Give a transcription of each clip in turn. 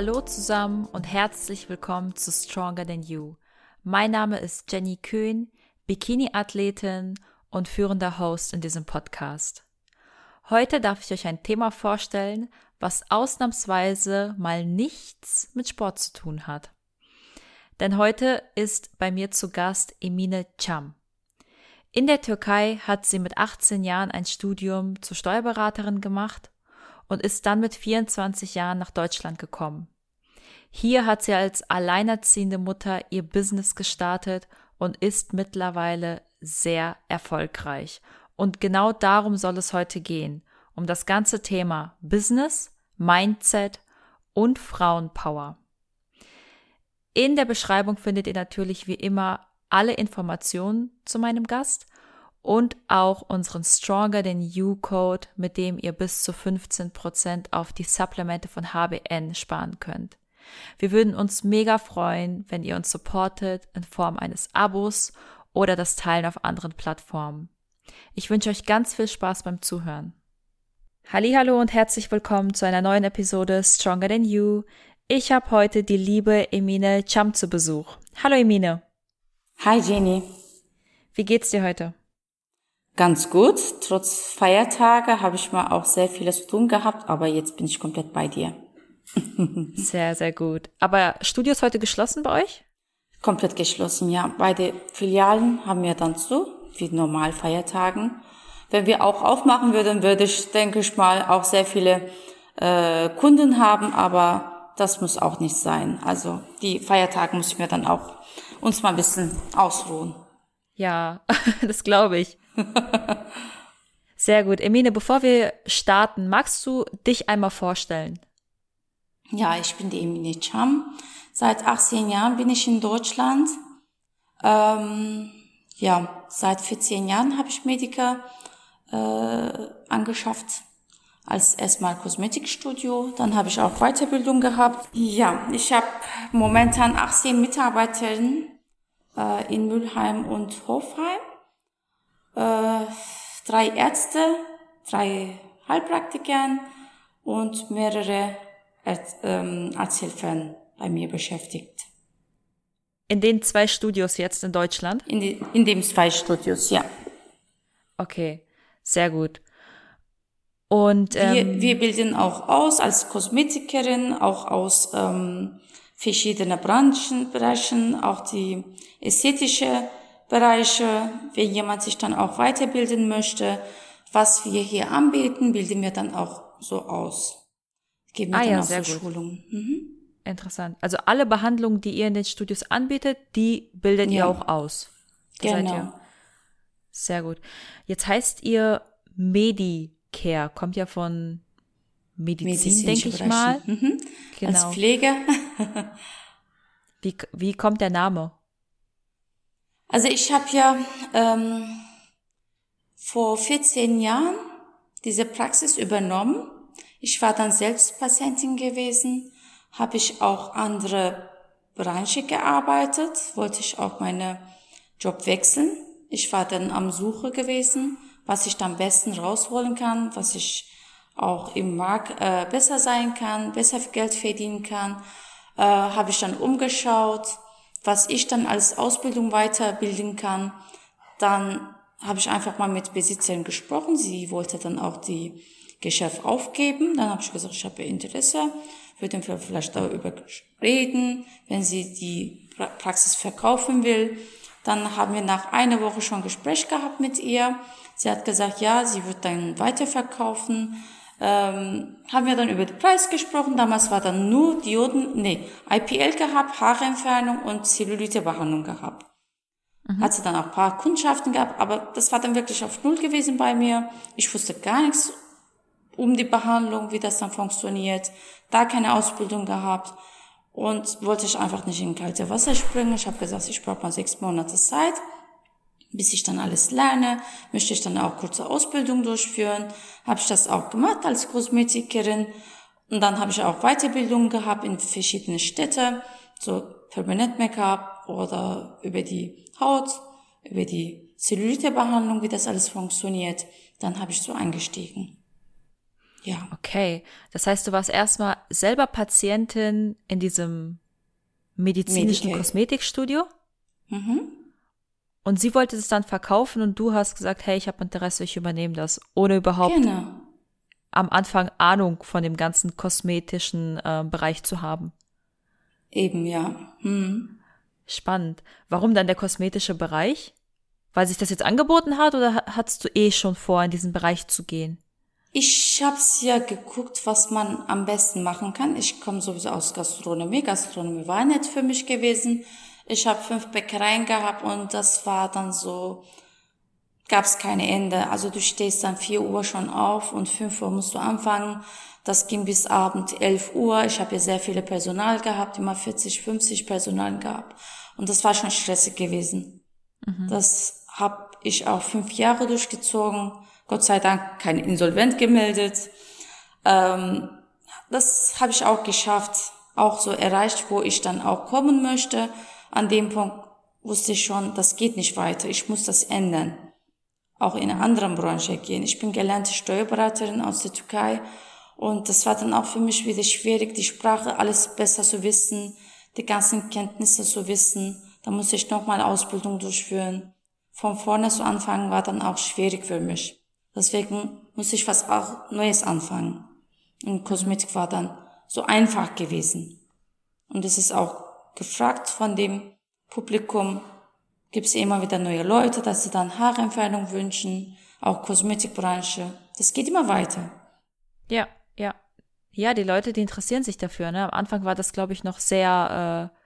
Hallo zusammen und herzlich willkommen zu Stronger Than You. Mein Name ist Jenny Köhn, Bikini-Athletin und führender Host in diesem Podcast. Heute darf ich euch ein Thema vorstellen, was ausnahmsweise mal nichts mit Sport zu tun hat. Denn heute ist bei mir zu Gast Emine Cham. In der Türkei hat sie mit 18 Jahren ein Studium zur Steuerberaterin gemacht und ist dann mit 24 Jahren nach Deutschland gekommen. Hier hat sie als alleinerziehende Mutter ihr Business gestartet und ist mittlerweile sehr erfolgreich. Und genau darum soll es heute gehen, um das ganze Thema Business, Mindset und Frauenpower. In der Beschreibung findet ihr natürlich wie immer alle Informationen zu meinem Gast und auch unseren Stronger Than You Code, mit dem ihr bis zu 15% auf die Supplemente von HBN sparen könnt. Wir würden uns mega freuen, wenn ihr uns supportet in Form eines Abos oder das Teilen auf anderen Plattformen. Ich wünsche euch ganz viel Spaß beim Zuhören. Hallo und herzlich willkommen zu einer neuen Episode Stronger Than You. Ich habe heute die liebe Emine Cham zu Besuch. Hallo Emine. Hi Jenny. Wie geht's dir heute? Ganz gut. Trotz Feiertage habe ich mal auch sehr vieles zu tun gehabt, aber jetzt bin ich komplett bei dir. sehr, sehr gut. Aber Studio ist heute geschlossen bei euch? Komplett geschlossen, ja. Beide Filialen haben wir dann zu, wie normal Feiertagen. Wenn wir auch aufmachen würden, würde ich, denke ich mal, auch sehr viele äh, Kunden haben, aber das muss auch nicht sein. Also die Feiertage muss ich mir dann auch uns mal ein bisschen ausruhen. Ja, das glaube ich. Sehr gut. Emine, bevor wir starten, magst du dich einmal vorstellen? Ja, ich bin die Emine Cham. Seit 18 Jahren bin ich in Deutschland. Ähm, ja, seit 14 Jahren habe ich Medica äh, angeschafft. Als erstmal Kosmetikstudio, dann habe ich auch Weiterbildung gehabt. Ja, ich habe momentan 18 Mitarbeiterinnen äh, in Mülheim und Hofheim drei Ärzte, drei Heilpraktikern und mehrere ähm, Arzthilfen bei mir beschäftigt. In den zwei Studios jetzt in Deutschland? In, die, in den zwei Studios, ja. Okay, sehr gut. Und ähm, wir, wir bilden auch aus als Kosmetikerin, auch aus ähm, verschiedenen Branchen, Bereichen, auch die ästhetische Bereiche, wenn jemand sich dann auch weiterbilden möchte, was wir hier anbieten, bilden wir dann auch so aus. Geben wir ah, dann ja, auch sehr so Schulungen. Mhm. Interessant. Also alle Behandlungen, die ihr in den Studios anbietet, die bildet ja. ihr auch aus. Da genau. Sehr gut. Jetzt heißt ihr Medicare, kommt ja von Medizin, denke ich mal. Mhm. Genau. Als Pfleger. wie, wie kommt der Name? Also ich habe ja ähm, vor 14 Jahren diese Praxis übernommen. Ich war dann selbst Patientin gewesen, habe ich auch andere Bereiche gearbeitet, wollte ich auch meine Job wechseln. Ich war dann am Suche gewesen, was ich dann am besten rausholen kann, was ich auch im Markt äh, besser sein kann, besser Geld verdienen kann. Äh, habe ich dann umgeschaut, was ich dann als Ausbildung weiterbilden kann. Dann habe ich einfach mal mit Besitzerin gesprochen. Sie wollte dann auch die Geschäft aufgeben. Dann habe ich gesagt, ich habe Interesse, würde vielleicht darüber reden, wenn sie die Praxis verkaufen will. Dann haben wir nach einer Woche schon Gespräch gehabt mit ihr. Sie hat gesagt, ja, sie wird dann weiterverkaufen ähm, haben wir dann über den Preis gesprochen. Damals war dann nur Dioden, nee, IPL gehabt, Haarentfernung und Zellulitebehandlung gehabt. Mhm. Hat sie dann auch ein paar Kundschaften gehabt, aber das war dann wirklich auf Null gewesen bei mir. Ich wusste gar nichts um die Behandlung, wie das dann funktioniert. Da keine Ausbildung gehabt und wollte ich einfach nicht in kalte Wasser springen. Ich habe gesagt, ich brauche mal sechs Monate Zeit bis ich dann alles lerne, möchte ich dann auch kurze Ausbildung durchführen. Habe ich das auch gemacht als Kosmetikerin. Und dann habe ich auch Weiterbildungen gehabt in verschiedene Städte, so Permanent Make-up oder über die Haut, über die Zellulitebehandlung, wie das alles funktioniert. Dann habe ich so eingestiegen. Ja. Okay. Das heißt, du warst erstmal selber Patientin in diesem medizinischen Medical. Kosmetikstudio Mhm. Und sie wollte es dann verkaufen und du hast gesagt, hey, ich habe Interesse, ich übernehme das, ohne überhaupt Genau. am Anfang Ahnung von dem ganzen kosmetischen äh, Bereich zu haben. Eben, ja. Mhm. Spannend. Warum dann der kosmetische Bereich? Weil sich das jetzt angeboten hat oder ha- hattest du eh schon vor, in diesen Bereich zu gehen? Ich hab's ja geguckt, was man am besten machen kann. Ich komme sowieso aus Gastronomie. Gastronomie war nicht für mich gewesen. Ich habe fünf Bäckereien gehabt und das war dann so, gab's keine Ende. Also du stehst dann vier Uhr schon auf und fünf Uhr musst du anfangen. Das ging bis Abend elf Uhr. Ich habe ja sehr viele Personal gehabt, immer 40, 50 Personal gehabt. Und das war schon stressig gewesen. Das habe ich auch fünf Jahre durchgezogen. Gott sei Dank kein Insolvent gemeldet. Ähm, das habe ich auch geschafft, auch so erreicht, wo ich dann auch kommen möchte. An dem Punkt wusste ich schon, das geht nicht weiter. Ich muss das ändern. Auch in einer anderen Branche gehen. Ich bin gelernte Steuerberaterin aus der Türkei und das war dann auch für mich wieder schwierig, die Sprache alles besser zu wissen, die ganzen Kenntnisse zu wissen. Da musste ich nochmal Ausbildung durchführen. Von vorne zu anfangen war dann auch schwierig für mich. Deswegen musste ich was auch Neues anfangen. Und Kosmetik war dann so einfach gewesen. Und es ist auch gefragt von dem Publikum, gibt es immer wieder neue Leute, dass sie dann Haarentfernung wünschen, auch Kosmetikbranche. Das geht immer weiter. Ja, ja. Ja, die Leute, die interessieren sich dafür. Ne? Am Anfang war das, glaube ich, noch sehr äh,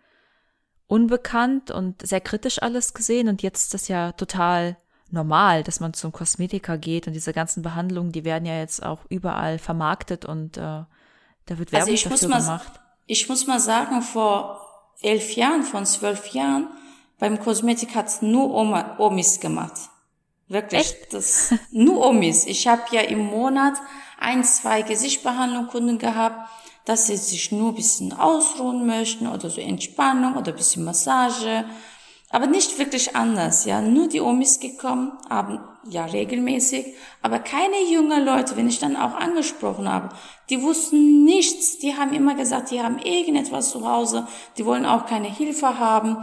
unbekannt und sehr kritisch alles gesehen. Und jetzt ist das ja total normal, dass man zum Kosmetiker geht und diese ganzen Behandlungen, die werden ja jetzt auch überall vermarktet und äh, da wird Werbung Also ich muss dafür mal, gemacht. ich muss mal sagen, vor elf Jahren, von zwölf Jahren, beim Kosmetik hat's nur Oma, Omis gemacht. Wirklich. Das, nur Omis. Ich habe ja im Monat ein, zwei Gesichtsbehandlungskunden gehabt, dass sie sich nur ein bisschen ausruhen möchten oder so Entspannung oder ein bisschen Massage. Aber nicht wirklich anders, ja. Nur die Omis gekommen, haben ja regelmäßig, aber keine jungen Leute, wenn ich dann auch angesprochen habe, die wussten nichts. Die haben immer gesagt, die haben irgendetwas zu Hause, die wollen auch keine Hilfe haben.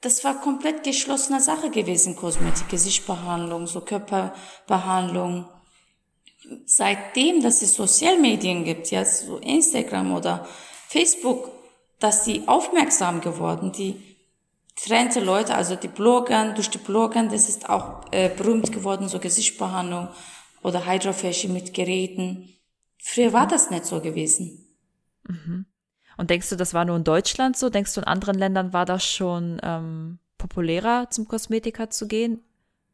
Das war komplett geschlossene Sache gewesen, Kosmetik, Gesichtsbehandlung, so Körperbehandlung. Seitdem, dass es Sozialmedien gibt, ja, so Instagram oder Facebook, dass die aufmerksam geworden, die trennte Leute, also die Bloggern, durch die Bloggern, das ist auch äh, berühmt geworden, so Gesichtsbehandlung oder Hydrofacial mit Geräten. Früher war das nicht so gewesen. Und denkst du, das war nur in Deutschland so? Denkst du, in anderen Ländern war das schon ähm, populärer, zum Kosmetiker zu gehen?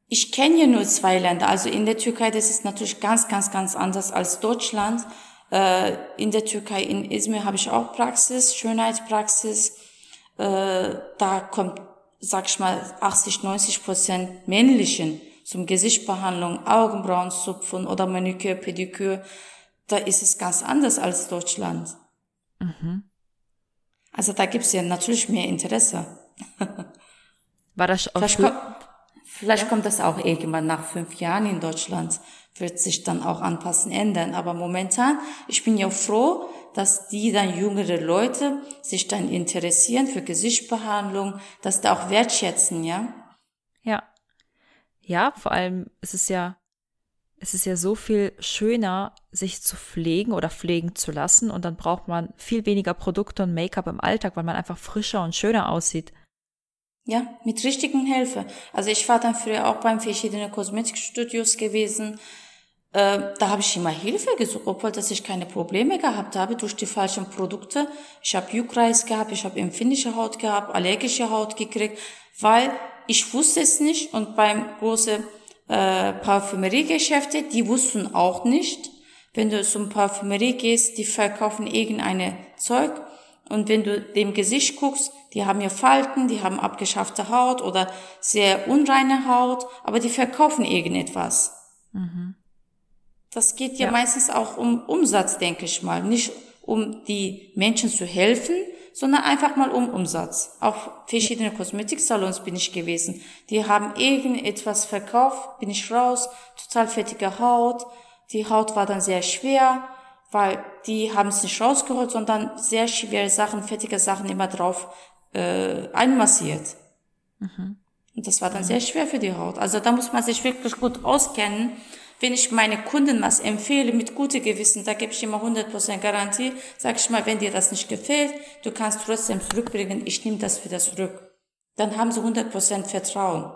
Ich kenne ja nur zwei Länder. Also in der Türkei, das ist natürlich ganz, ganz, ganz anders als Deutschland. Äh, in der Türkei, in Izmir habe ich auch Praxis, Schönheitspraxis. Äh, da kommt, sag ich mal, 80, 90 Prozent männlichen zum Gesichtsbehandlung, Augenbrauenzupfen oder Maniküre, Pediküre. Da ist es ganz anders als Deutschland. Also da gibt's ja natürlich mehr Interesse. War das auch Vielleicht, kommt, vielleicht kommt das auch irgendwann nach fünf Jahren in Deutschland, wird sich dann auch anpassen, ändern. Aber momentan, ich bin ja froh, dass die dann jüngere Leute sich dann interessieren für Gesichtsbehandlung, dass da auch wertschätzen, ja. Ja. Ja, vor allem ist es ja, es ist ja so viel schöner, sich zu pflegen oder pflegen zu lassen und dann braucht man viel weniger Produkte und Make-up im Alltag, weil man einfach frischer und schöner aussieht. Ja, mit richtigen Hilfe. Also ich war dann früher auch beim verschiedenen Kosmetikstudios gewesen. Äh, da habe ich immer Hilfe gesucht, obwohl dass ich keine Probleme gehabt habe durch die falschen Produkte. Ich habe Juckreis gehabt, ich habe empfindliche Haut gehabt, allergische Haut gekriegt, weil ich wusste es nicht und beim großen äh, Parfümeriegeschäfte, die wussten auch nicht. Wenn du zum Parfümerie gehst, die verkaufen irgendeine Zeug und wenn du dem Gesicht guckst, die haben ja Falten, die haben abgeschaffte Haut oder sehr unreine Haut, aber die verkaufen irgendetwas. Das geht ja, Ja. meistens auch um Umsatz, denke ich mal. Nicht um die Menschen zu helfen, sondern einfach mal um Umsatz. Auch verschiedene Kosmetiksalons bin ich gewesen. Die haben irgendetwas verkauft, bin ich raus, total fettige Haut, Die Haut war dann sehr schwer, weil die haben es nicht rausgeholt, sondern sehr schwere Sachen, fettige Sachen immer drauf äh, einmassiert. Mhm. Und das war dann mhm. sehr schwer für die Haut. Also da muss man sich wirklich gut auskennen. Wenn ich meine Kunden was empfehle mit gutem Gewissen, da gebe ich immer 100% Garantie, sage ich mal, wenn dir das nicht gefällt, du kannst trotzdem zurückbringen, ich nehme das wieder zurück. Dann haben sie 100% Vertrauen.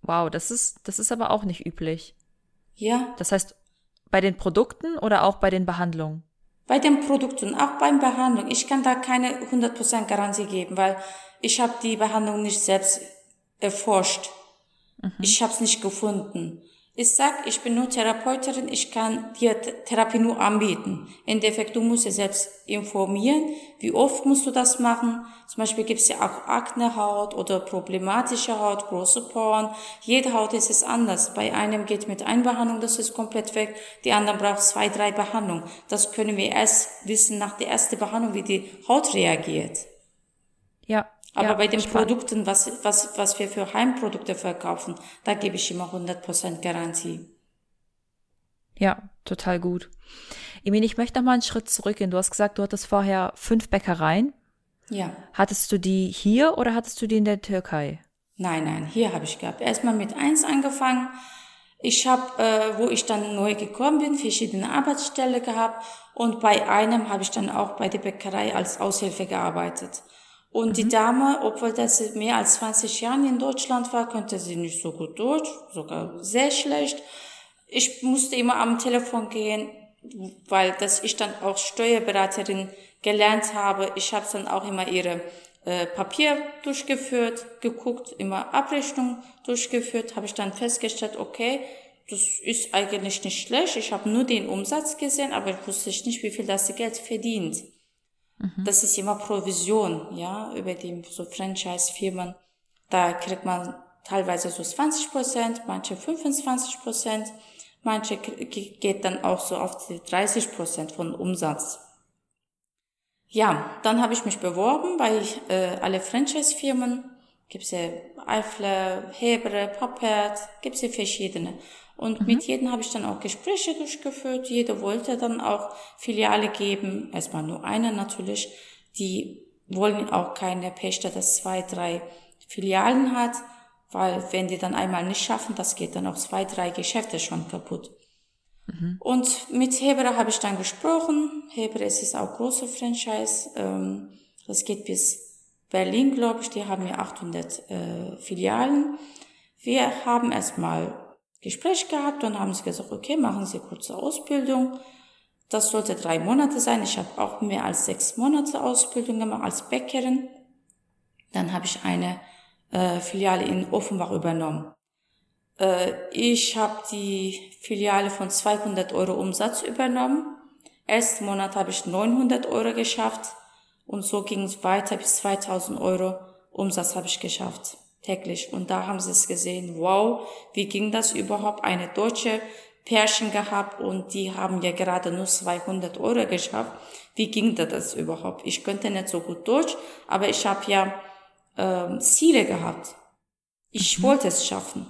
Wow, das ist, das ist aber auch nicht üblich. Ja. Das heißt, bei den Produkten oder auch bei den Behandlungen? Bei den Produkten, auch beim Behandlung. Ich kann da keine 100% Garantie geben, weil ich habe die Behandlung nicht selbst erforscht. Mhm. Ich habe es nicht gefunden. Ich sag, ich bin nur Therapeutin, ich kann dir Therapie nur anbieten. Im Endeffekt, du musst dir selbst informieren, wie oft musst du das machen. Zum Beispiel gibt es ja auch Aknehaut oder problematische Haut, große Poren. Jede Haut ist es anders. Bei einem geht mit einer Behandlung, das ist komplett weg. Die anderen braucht zwei, drei Behandlungen. Das können wir erst wissen nach der ersten Behandlung, wie die Haut reagiert. Aber ja, bei den spannend. Produkten, was, was, was wir für Heimprodukte verkaufen, da gebe ich immer 100% Garantie. Ja, total gut. Emin, ich möchte noch mal einen Schritt zurückgehen. Du hast gesagt, du hattest vorher fünf Bäckereien. Ja. Hattest du die hier oder hattest du die in der Türkei? Nein, nein, hier habe ich gehabt. Erstmal mit eins angefangen. Ich habe, äh, wo ich dann neu gekommen bin, verschiedene Arbeitsstellen gehabt und bei einem habe ich dann auch bei der Bäckerei als Aushilfe gearbeitet. Und mhm. die Dame, obwohl das mehr als 20 Jahre in Deutschland war, konnte sie nicht so gut Deutsch, sogar sehr schlecht. Ich musste immer am Telefon gehen, weil dass ich dann auch Steuerberaterin gelernt habe. Ich habe dann auch immer ihre äh, Papier durchgeführt, geguckt, immer Abrechnung durchgeführt, habe ich dann festgestellt, okay, das ist eigentlich nicht schlecht. Ich habe nur den Umsatz gesehen, aber ich wusste nicht, wie viel das Geld verdient. Mhm. Das ist immer Provision, ja, über die so Franchise-Firmen. Da kriegt man teilweise so 20 Prozent, manche 25 Prozent, manche geht dann auch so auf die 30 Prozent von Umsatz. Ja, dann habe ich mich beworben bei äh, alle Franchise-Firmen. Gibt's ja Eifler, Hebre, Pappert, gibt's ja verschiedene. Und mhm. mit jedem habe ich dann auch Gespräche durchgeführt. Jeder wollte dann auch Filiale geben. Erstmal nur eine natürlich. Die wollen auch keine Pächter, das zwei, drei Filialen hat, weil wenn die dann einmal nicht schaffen, das geht dann auch zwei, drei Geschäfte schon kaputt. Mhm. Und mit Hebre habe ich dann gesprochen. Hebre ist es auch große Franchise. Ähm, das geht bis Berlin, glaube ich. Die haben ja 800 äh, Filialen. Wir haben erstmal Gespräch gehabt und haben sie gesagt, okay, machen Sie kurze Ausbildung. Das sollte drei Monate sein. Ich habe auch mehr als sechs Monate Ausbildung gemacht als Bäckerin. Dann habe ich eine äh, Filiale in Offenbach übernommen. Äh, ich habe die Filiale von 200 Euro Umsatz übernommen. Ersten Monat habe ich 900 Euro geschafft und so ging es weiter bis 2000 Euro Umsatz habe ich geschafft täglich. Und da haben sie es gesehen, wow, wie ging das überhaupt? Eine deutsche Pärchen gehabt und die haben ja gerade nur 200 Euro geschafft. Wie ging das überhaupt? Ich könnte nicht so gut Deutsch, aber ich habe ja ähm, Ziele gehabt. Ich mhm. wollte es schaffen.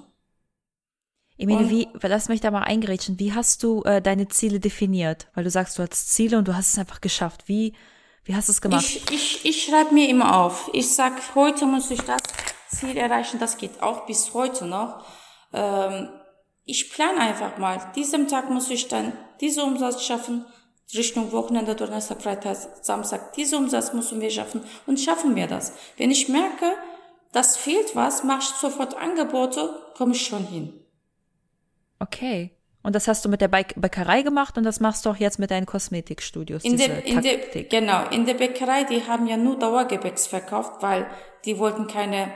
Emilie, wie, lass mich da mal eingrätschen. Wie hast du äh, deine Ziele definiert? Weil du sagst, du hast Ziele und du hast es einfach geschafft. Wie, wie hast du es gemacht? Ich, ich, ich schreibe mir immer auf. Ich sag, heute muss ich das Ziel erreichen. Das geht auch bis heute noch. Ähm, ich plane einfach mal. Diesem Tag muss ich dann diesen Umsatz schaffen. Richtung Wochenende, Donnerstag, Freitag, Samstag. Diesen Umsatz müssen wir schaffen. Und schaffen wir das. Wenn ich merke, das fehlt was, mache ich sofort Angebote, komme ich schon hin. Okay. Und das hast du mit der Bäckerei gemacht und das machst du auch jetzt mit deinen Kosmetikstudios. In der, in der, genau, in der Bäckerei, die haben ja nur Dauergebäcks verkauft, weil die wollten keine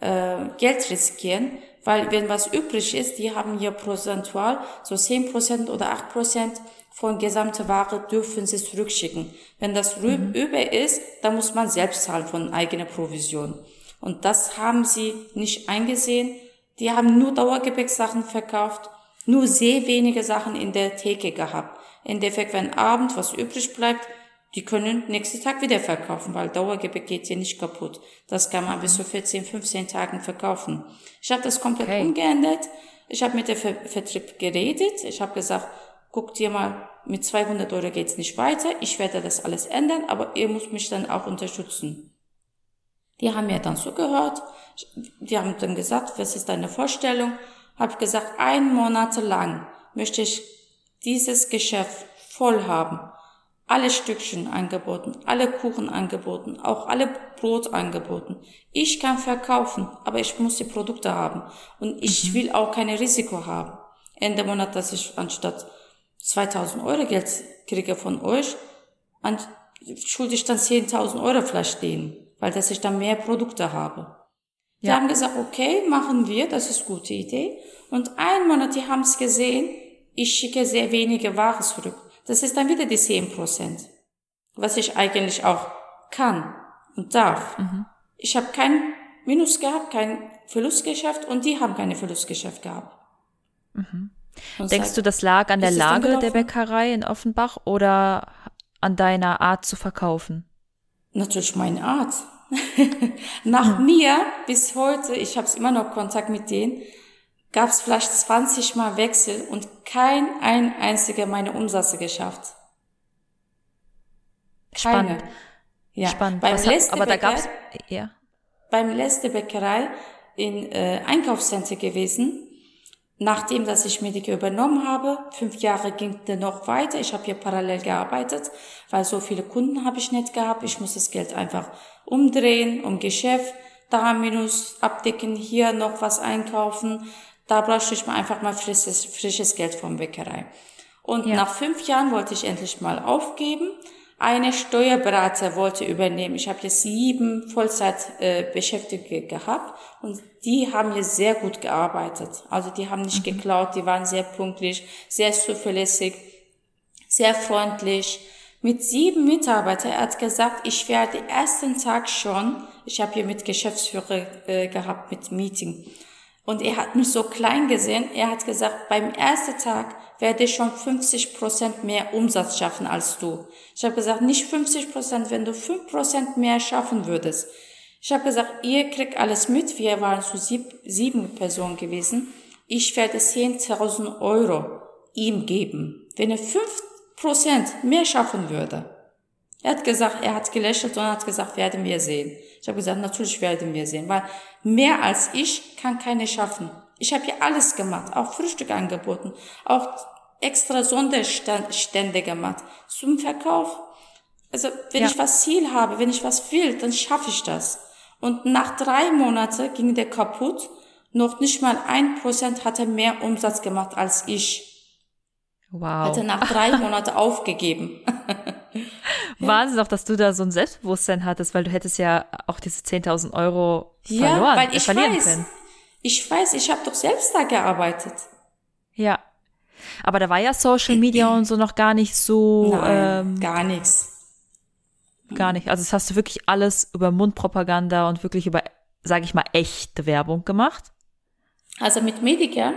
äh, Geld riskieren, weil wenn was übrig ist, die haben ja prozentual so 10% oder 8% von gesamter Ware dürfen sie zurückschicken. Wenn das mhm. über ist, dann muss man selbst zahlen von eigener Provision. Und das haben sie nicht eingesehen. Die haben nur Dauergepäcksachen verkauft, nur sehr wenige Sachen in der Theke gehabt. Im Endeffekt, wenn Abend was übrig bleibt, die können nächsten Tag wieder verkaufen, weil Dauergepäck geht hier nicht kaputt. Das kann man bis zu 14, 15 Tagen verkaufen. Ich habe das komplett okay. umgeändert. Ich habe mit dem Ver Vertrieb geredet. Ich habe gesagt, guck dir mal, mit 200 Euro geht's nicht weiter. Ich werde das alles ändern, aber ihr müsst mich dann auch unterstützen. Die haben mir dann zugehört. Die haben dann gesagt, was ist deine Vorstellung? Habe gesagt, ein Monat lang möchte ich dieses Geschäft voll haben. Alle Stückchen angeboten, alle Kuchen angeboten, auch alle Brot angeboten. Ich kann verkaufen, aber ich muss die Produkte haben. Und ich mhm. will auch kein Risiko haben. Ende Monat, dass ich anstatt 2000 Euro Geld kriege von euch, schulde ich dann 10.000 Euro vielleicht denen, weil dass ich dann mehr Produkte habe. Die ja. haben gesagt, okay, machen wir, das ist gute Idee. Und ein Monat, die haben es gesehen, ich schicke sehr wenige Ware zurück. Das ist dann wieder die 10 Prozent, was ich eigentlich auch kann und darf. Mhm. Ich habe kein Minus gehabt, kein Verlustgeschäft und die haben keine Verlustgeschäft gehabt. Mhm. Denkst du, das lag an der Lage der Bäckerei in Offenbach oder an deiner Art zu verkaufen? Natürlich meine Art. Nach hm. mir bis heute, ich habe immer noch Kontakt mit denen, gab es vielleicht 20 Mal Wechsel und kein ein einziger meine Umsätze geschafft. Keine. Spannend. Ja. Spannend. Beim letzten aber da gab's ja. Beim letzten Bäckerei in äh, Einkaufscenter gewesen. Nachdem, dass ich Medica übernommen habe, fünf Jahre ging der noch weiter. Ich habe hier parallel gearbeitet, weil so viele Kunden habe ich nicht gehabt. Ich muss das Geld einfach umdrehen, um Geschäft, da minus abdecken, hier noch was einkaufen. Da bräuchte ich mal einfach mal frisches, frisches Geld vom Bäckerei. Und ja. nach fünf Jahren wollte ich endlich mal aufgeben. Eine Steuerberater wollte übernehmen. Ich habe jetzt sieben Vollzeitbeschäftigte äh, gehabt und die haben hier sehr gut gearbeitet. Also die haben nicht mhm. geklaut, die waren sehr pünktlich, sehr zuverlässig, sehr freundlich. Mit sieben Mitarbeitern, er hat gesagt, ich werde ersten Tag schon, ich habe hier mit Geschäftsführer äh, gehabt, mit Meeting. Und er hat mich so klein gesehen. Er hat gesagt, beim ersten Tag werde ich schon 50 Prozent mehr Umsatz schaffen als du. Ich habe gesagt, nicht 50 Prozent, wenn du 5 Prozent mehr schaffen würdest. Ich habe gesagt, ihr kriegt alles mit. Wir waren zu sieb, sieben Personen gewesen. Ich werde 10.000 Euro ihm geben, wenn er 5 Prozent mehr schaffen würde. Er hat gesagt, er hat gelächelt und hat gesagt, werden wir sehen. Ich habe gesagt, natürlich werden wir sehen, weil mehr als ich kann keine schaffen. Ich habe hier alles gemacht, auch Frühstück angeboten, auch extra Sonderstände gemacht zum Verkauf. Also wenn ja. ich was Ziel habe, wenn ich was will, dann schaffe ich das. Und nach drei Monaten ging der kaputt. Noch nicht mal ein Prozent hat er mehr Umsatz gemacht als ich. Wow. Hat er nach drei Monaten aufgegeben. Wahnsinn auch, dass du da so ein Selbstbewusstsein hattest, weil du hättest ja auch diese 10.000 Euro verloren, ja, weil ich verlieren weiß, können. Ich weiß, ich habe doch selbst da gearbeitet. Ja. Aber da war ja Social Media und so noch gar nicht so. Nein, ähm, gar nichts. Gar nicht. Also das hast du wirklich alles über Mundpropaganda und wirklich über, sage ich mal, echte Werbung gemacht? Also mit Medica,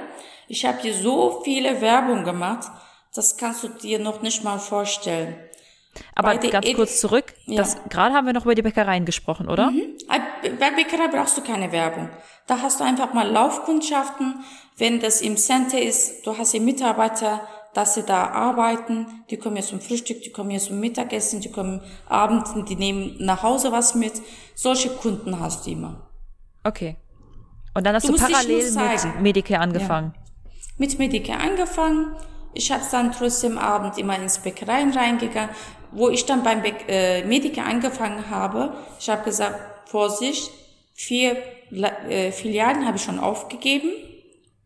ich habe hier so viele Werbung gemacht, das kannst du dir noch nicht mal vorstellen. Aber ganz Ed kurz zurück, ja. das, gerade haben wir noch über die Bäckereien gesprochen, oder? Mhm. Bei Bäckerei brauchst du keine Werbung. Da hast du einfach mal Laufkundschaften. Wenn das im Center ist, du hast hier Mitarbeiter, dass sie da arbeiten, die kommen hier zum Frühstück, die kommen hier zum Mittagessen, die kommen abends, die nehmen nach Hause was mit. Solche Kunden hast du immer. Okay. Und dann hast du, du parallel mit Medicare angefangen. Ja. Mit Medicare angefangen. Ich habe dann trotzdem abend immer ins Bäckereien reingegangen wo ich dann beim Be äh, Medica angefangen habe, ich habe gesagt, Vorsicht, vier äh, Filialen habe ich schon aufgegeben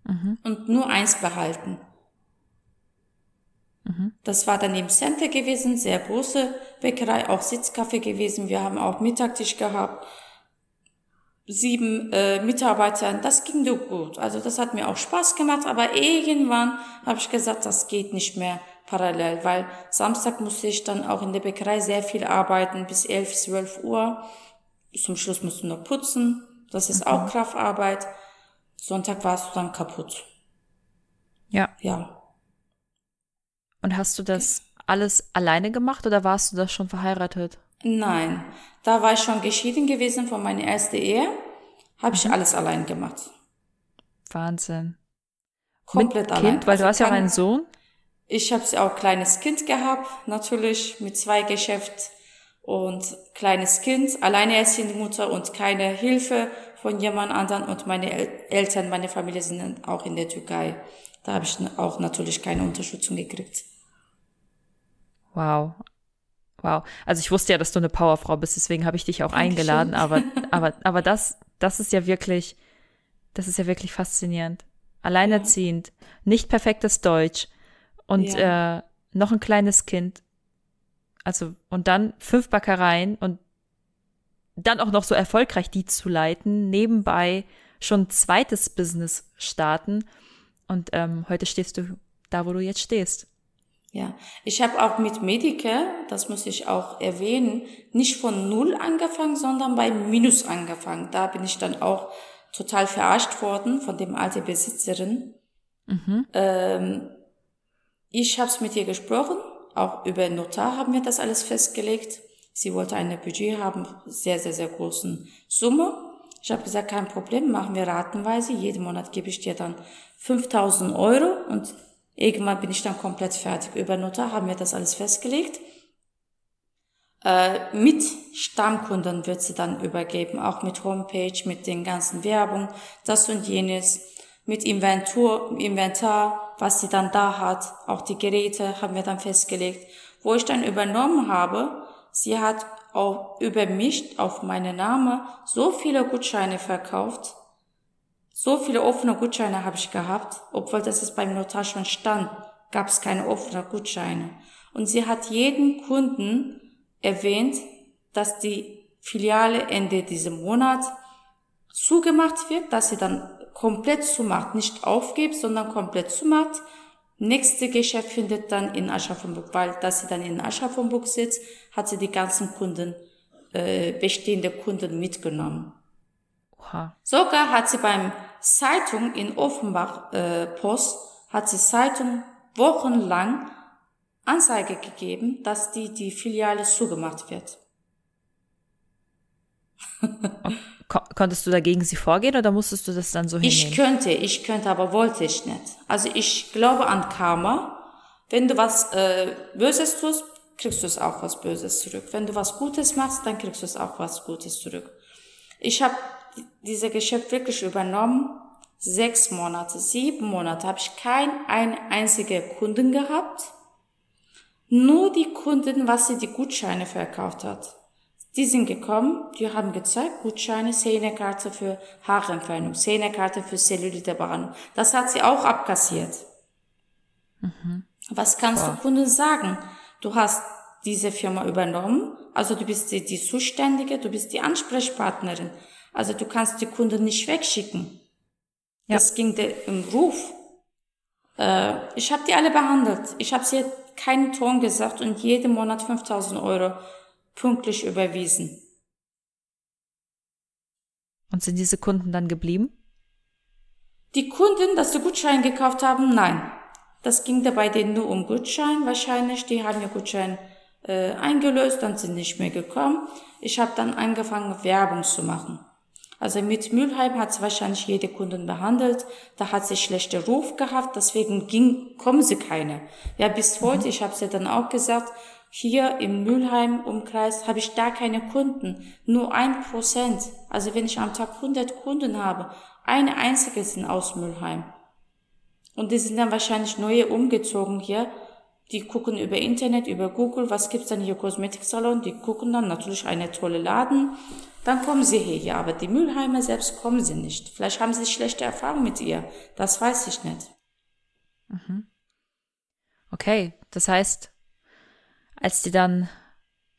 mhm. und nur eins behalten. Mhm. Das war dann im Center gewesen, sehr große Bäckerei, auch Sitzkaffee gewesen. Wir haben auch Mittagtisch gehabt, sieben äh, Mitarbeitern. Das ging doch gut. Also das hat mir auch Spaß gemacht. Aber irgendwann habe ich gesagt, das geht nicht mehr parallel, weil Samstag musste ich dann auch in der Bäckerei sehr viel arbeiten, bis 11, 12 Uhr. Zum Schluss musst du noch putzen. Das ist mhm. auch Kraftarbeit. Sonntag warst du dann kaputt. Ja. Ja. Und hast du das alles alleine gemacht oder warst du da schon verheiratet? Nein, da war ich schon geschieden gewesen von meiner ersten Ehe. Habe ich mhm. alles allein gemacht. Wahnsinn. Komplett Mit allein. Kind, weil Also du hast ja auch einen Sohn. Ich habe auch kleines Kind gehabt, natürlich mit zwei Geschäft und kleines Kind, alleinerziehende Mutter und keine Hilfe von jemand anderen und meine El Eltern, meine Familie sind auch in der Türkei. Da habe ich auch natürlich keine Unterstützung gekriegt. Wow. Wow. Also ich wusste ja, dass du eine Powerfrau bist, deswegen habe ich dich auch Dankeschön. eingeladen, aber, aber, aber das, das ist ja wirklich, das ist ja wirklich faszinierend. Alleinerziehend, nicht perfektes Deutsch und äh, noch ein kleines Kind. Also, und dann fünf Backereien und dann auch noch so erfolgreich die zu leiten, nebenbei schon ein zweites Business starten. Und ähm, heute stehst du da, wo du jetzt stehst. Ja, ich habe auch mit Medicare, das muss ich auch erwähnen, nicht von Null angefangen, sondern bei Minus angefangen. Da bin ich dann auch total verarscht worden von dem alten Besitzerin. Ähm, ich habe es mit ihr gesprochen, auch über Notar haben wir das alles festgelegt. Sie wollte eine Budget haben, sehr, sehr, sehr großen Summe. Ich habe gesagt, kein Problem, machen wir ratenweise. Jeden Monat gebe ich dir dann 5000 Euro und irgendwann bin ich dann komplett fertig. Über Notar haben wir das alles festgelegt. Äh, mit Stammkunden wird sie dann übergeben, auch mit Homepage, mit den ganzen Werbung, das und jenes, mit Inventur, Inventar, was sie dann da hat, auch die Geräte haben wir dann festgelegt. Wo ich dann übernommen habe, sie hat auch über mich, auf meinen Namen, so viele Gutscheine verkauft, so viele offene Gutscheine habe ich gehabt, obwohl das ist beim Notar schon stand, gab es keine offenen Gutscheine. Und sie hat jeden Kunden erwähnt, dass die Filiale Ende diesem Monat zugemacht wird, dass sie dann komplett zumacht, nicht aufgibt, sondern komplett zumacht. Nächste Geschäft findet dann in Aschaffenburg, weil dass sie dann in Aschaffenburg sitzt, hat sie die ganzen Kunden, äh, bestehende Kunden mitgenommen. Oha. Sogar hat sie beim Zeitung in Offenbach äh, Post, hat sie Zeitung wochenlang Anzeige gegeben, dass die, die Filiale zugemacht wird. Ko konntest du dagegen sie vorgehen oder musstest du das dann so Ich hinnehmen? könnte, ich könnte, aber wollte ich nicht. Also ich glaube an Karma. Wenn du was äh, Böses tust, kriegst du es auch was Böses zurück. Wenn du was Gutes machst, dann kriegst du es auch was Gutes zurück. Ich habe diese Geschäft wirklich übernommen. Sechs Monate, sieben Monate habe ich kein ein einziger Kunden gehabt. Nur die Kunden, was sie die Gutscheine verkauft hat. Die sind gekommen, die haben gezeigt, Gutscheine, Zähnekarte für Haarentfernung, Zähnekarte für Zellulitebehandlung. Das hat sie auch abkassiert. Was kannst du Kunden sagen? Du hast diese Firma übernommen, also du bist die, die Zuständige, du bist die Ansprechpartnerin. Also du kannst die Kunden nicht wegschicken. Ja. Das ging der im Ruf. Äh, ich habe die alle behandelt. Ich habe sie keinen Ton gesagt und jeden Monat 5000 Euro pünktlich überwiesen. Und sind diese Kunden dann geblieben? Die Kunden, dass sie Gutschein gekauft haben, nein. Das ging dabei denen nur um Gutschein wahrscheinlich. Die haben ihr Gutschein äh, eingelöst, dann sind nicht mehr gekommen. Ich habe dann angefangen, Werbung zu machen. Also mit Mülheim hat wahrscheinlich jede Kunden behandelt. Da hat sie schlechter Ruf gehabt, deswegen ging, kommen sie keine. Ja, bis heute, ich habe sie dann auch gesagt, hier im Mülheim-Umkreis habe ich da keine Kunden, nur ein Prozent. Also wenn ich am Tag 100 Kunden habe, eine einzige sind aus Mülheim. Und die sind dann wahrscheinlich neue umgezogen hier. Die gucken über Internet, über Google, was gibt's denn hier Kosmetiksalon? Die gucken dann natürlich eine tolle Laden. Dann kommen sie hier, aber die Mülheimer selbst kommen sie nicht. Vielleicht haben sie schlechte Erfahrungen mit ihr. Das weiß ich nicht. Okay, das heißt, als die dann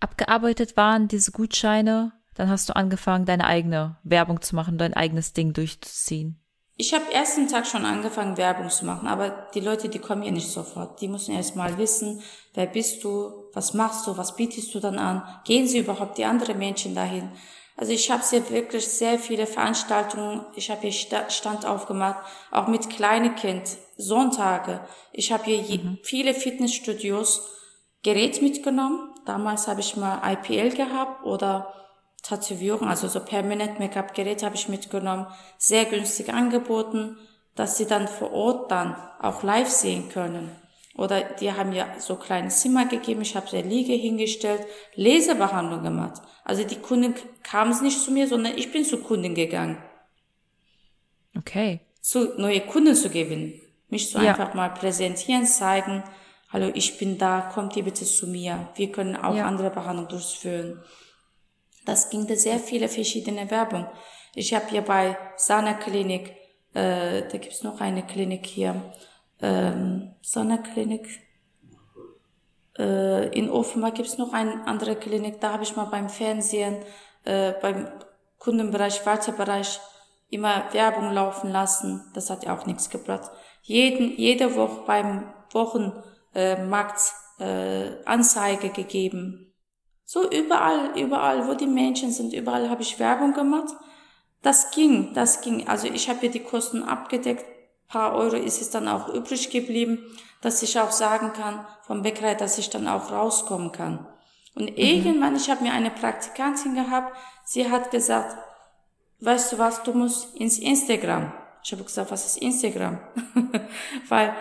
abgearbeitet waren, diese Gutscheine, dann hast du angefangen, deine eigene Werbung zu machen, dein eigenes Ding durchzuziehen. Ich habe ersten Tag schon angefangen, Werbung zu machen, aber die Leute, die kommen ja nicht sofort. Die müssen erst mal wissen, wer bist du, was machst du, was bietest du dann an, gehen sie überhaupt die anderen Menschen dahin. Also ich habe hier wirklich sehr viele Veranstaltungen, ich habe hier Sta- Stand aufgemacht, auch mit kleinen Kind, Sonntage. Ich habe hier je, viele Fitnessstudios Gerät mitgenommen. Damals habe ich mal IPL gehabt oder Tätowierung, also so Permanent Make-up Gerät habe ich mitgenommen, sehr günstig angeboten. dass sie dann vor Ort dann auch live sehen können. Oder die haben ja so kleine Zimmer gegeben, ich habe der Liege hingestellt, Lesebehandlung gemacht. Also die Kunden kamen nicht zu mir, sondern ich bin zu Kunden gegangen. Okay. Zu neue Kunden zu gewinnen. Mich so ja. einfach mal präsentieren, zeigen, hallo, ich bin da, kommt ihr bitte zu mir. Wir können auch ja. andere Behandlungen durchführen. Das ging da sehr viele verschiedene Werbung. Ich habe hier bei Sana Klinik, äh, da gibt's noch eine Klinik hier, ähm, Sana Klinik. Äh, in Offenbach gibt's noch eine andere Klinik, da habe ich mal beim Fernsehen, äh, beim Kundenbereich, Wartebereich immer Werbung laufen lassen. Das hat ja auch nichts gebracht. Jeden, jede Woche beim Wochenmarkt äh, Anzeige gegeben. So überall, überall, wo die Menschen sind, überall habe ich Werbung gemacht. Das ging, das ging. Also ich habe ja die Kosten abgedeckt. Ein paar Euro ist es dann auch übrig geblieben, dass ich auch sagen kann vom Bäckerei, dass ich dann auch rauskommen kann. Und mhm. irgendwann, ich habe mir eine Praktikantin gehabt, sie hat gesagt, weißt du was, du musst ins Instagram. Ich habe gesagt, was ist Instagram? Weil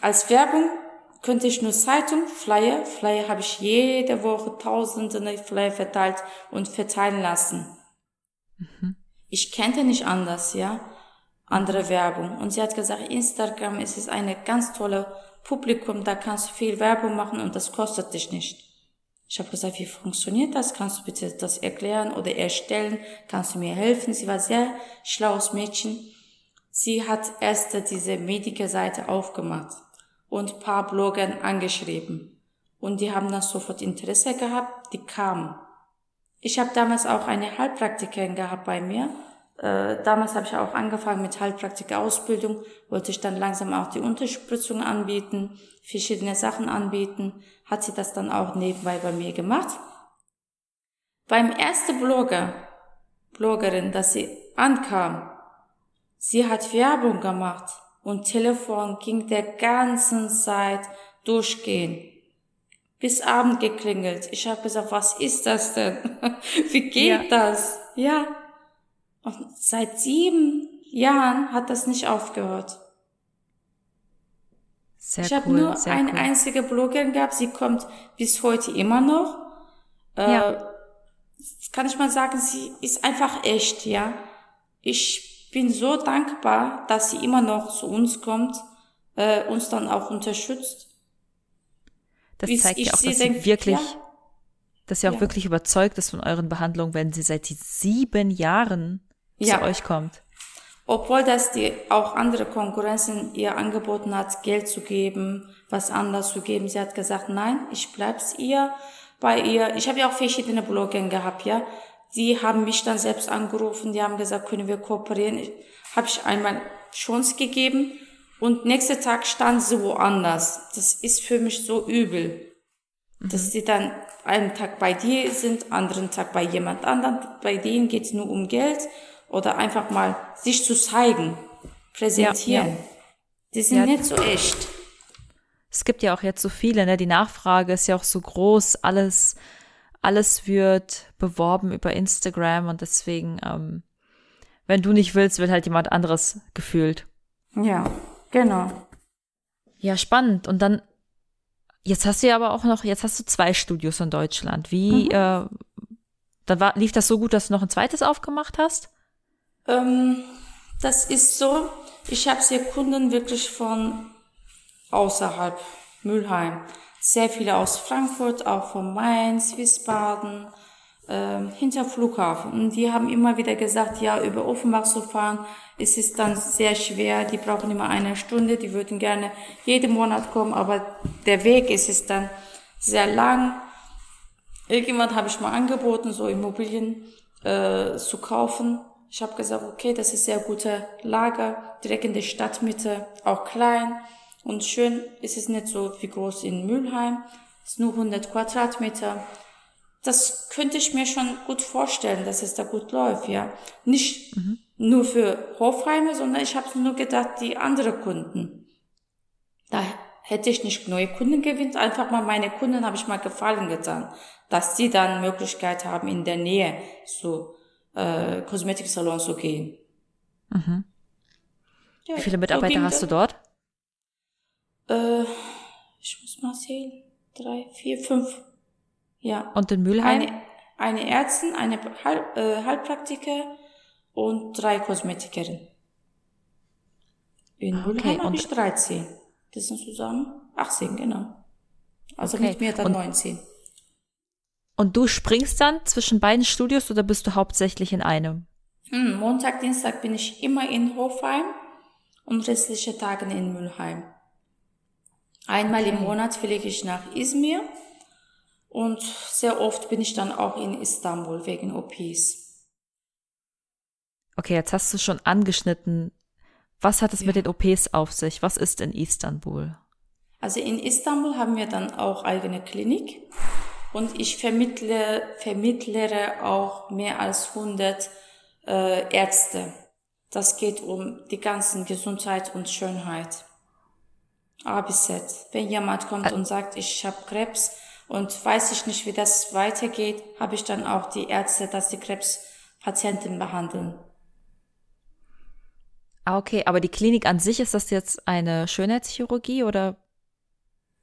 als Werbung könnte ich nur Zeitung, Flyer, Flyer habe ich jede Woche tausende Flyer verteilt und verteilen lassen. Mhm. Ich kannte nicht anders, ja, andere Werbung. Und sie hat gesagt, Instagram ist es eine ganz tolle Publikum, da kannst du viel Werbung machen und das kostet dich nicht. Ich habe gesagt, wie funktioniert das? Kannst du bitte das erklären oder erstellen? Kannst du mir helfen? Sie war sehr schlaues Mädchen. Sie hat erst diese Medica-Seite aufgemacht und paar Bloggern angeschrieben. Und die haben dann sofort Interesse gehabt, die kamen. Ich habe damals auch eine Heilpraktikerin gehabt bei mir. Äh, damals habe ich auch angefangen mit Heilpraktiker-Ausbildung, wollte ich dann langsam auch die Unterspritzung anbieten, verschiedene Sachen anbieten, hat sie das dann auch nebenbei bei mir gemacht. Beim ersten Blogger, Bloggerin, dass sie ankam, sie hat Werbung gemacht und Telefon ging der ganzen Zeit durchgehen bis Abend geklingelt. Ich habe gesagt, was ist das denn? Wie geht ja. das? Ja. Und seit sieben Jahren hat das nicht aufgehört. Sehr ich cool, habe nur eine cool. einzige Bloggerin gehabt, sie kommt bis heute immer noch. Äh, ja. Kann ich mal sagen, sie ist einfach echt, ja. Ich bin so dankbar, dass sie immer noch zu uns kommt, äh, uns dann auch unterstützt das zeigt ja auch, dass sie wirklich, ja. dass sie auch ja. wirklich überzeugt ist von euren Behandlungen, wenn sie seit sieben Jahren ja. zu euch kommt. Obwohl das die auch andere Konkurrenzen ihr angeboten hat, Geld zu geben, was anders zu geben. Sie hat gesagt, nein, ich bleib's ihr bei ihr. Ich habe ja auch verschiedene Blogger gehabt, ja. Die haben mich dann selbst angerufen, die haben gesagt, können wir kooperieren. Habe ich einmal Chance gegeben und nächster Tag stand sie woanders. Das ist für mich so übel. Mhm. Dass sie dann einen Tag bei dir sind, anderen Tag bei jemand anderem. Bei denen geht's nur um Geld oder einfach mal sich zu zeigen, präsentieren. Ja, ja. Die sind ja. nicht so echt. Es gibt ja auch jetzt so viele, ne? Die Nachfrage ist ja auch so groß, alles, alles wird beworben über Instagram und deswegen, ähm, wenn du nicht willst, wird halt jemand anderes gefühlt. Ja. Genau. Ja, spannend. Und dann, jetzt hast du ja aber auch noch, jetzt hast du zwei Studios in Deutschland. Wie, mhm. äh, dann war, lief das so gut, dass du noch ein zweites aufgemacht hast? Ähm, das ist so, ich habe sehr Kunden wirklich von außerhalb Mülheim. Sehr viele aus Frankfurt, auch von Mainz, Wiesbaden, äh, hinter Flughafen. Und die haben immer wieder gesagt, ja, über Offenbach zu fahren, ist es dann sehr schwer. Die brauchen immer eine Stunde, die würden gerne jeden Monat kommen, aber der Weg ist es dann sehr lang. Irgendwann habe ich mal angeboten, so Immobilien äh, zu kaufen. Ich habe gesagt, okay, das ist sehr gute Lager, direkt in der Stadtmitte, auch klein und schön ist es nicht so wie groß in Mülheim. Es ist nur 100 Quadratmeter das könnte ich mir schon gut vorstellen, dass es da gut läuft, ja. Nicht mhm. nur für Hofheime, sondern ich habe nur gedacht, die andere Kunden. Da hätte ich nicht neue Kunden gewinnt, einfach mal meine Kunden habe ich mal Gefallen getan, dass sie dann Möglichkeit haben, in der Nähe zu äh, Kosmetiksalon zu gehen. Mhm. Ja, Wie viele so Mitarbeiter ging hast du dort? Ich muss mal sehen. Drei, vier, fünf. Ja. Und in Mülheim? Eine, eine Ärztin, eine Halb, äh, Heilpraktiker und drei Kosmetikerinnen. In Ah, Mülheim okay, habe und- ich 13. Das sind zusammen 18, genau. Also Okay, mit mir dann und- 19. Und du springst dann zwischen beiden Studios oder bist du hauptsächlich in einem? Hm, Montag, Dienstag bin ich immer in Hofheim und restliche Tage in Mülheim. Einmal im. Monat fliege ich nach Izmir und sehr oft bin ich dann auch in Istanbul wegen OPs. Okay, jetzt hast du schon angeschnitten. Was hat es mit den OPs auf sich? Was ist in Istanbul? Also in Istanbul haben wir dann auch eigene Klinik und ich vermittle, vermittlere auch mehr als 100 äh, Ärzte. Das geht um die ganzen Gesundheit und Schönheit. A bis Z. Wenn jemand kommt und sagt, ich habe Krebs und weiß ich nicht, wie das weitergeht, habe ich dann auch die Ärzte, dass die Krebspatienten behandeln. Ah, okay, aber die Klinik an sich, ist das jetzt eine Schönheitschirurgie oder?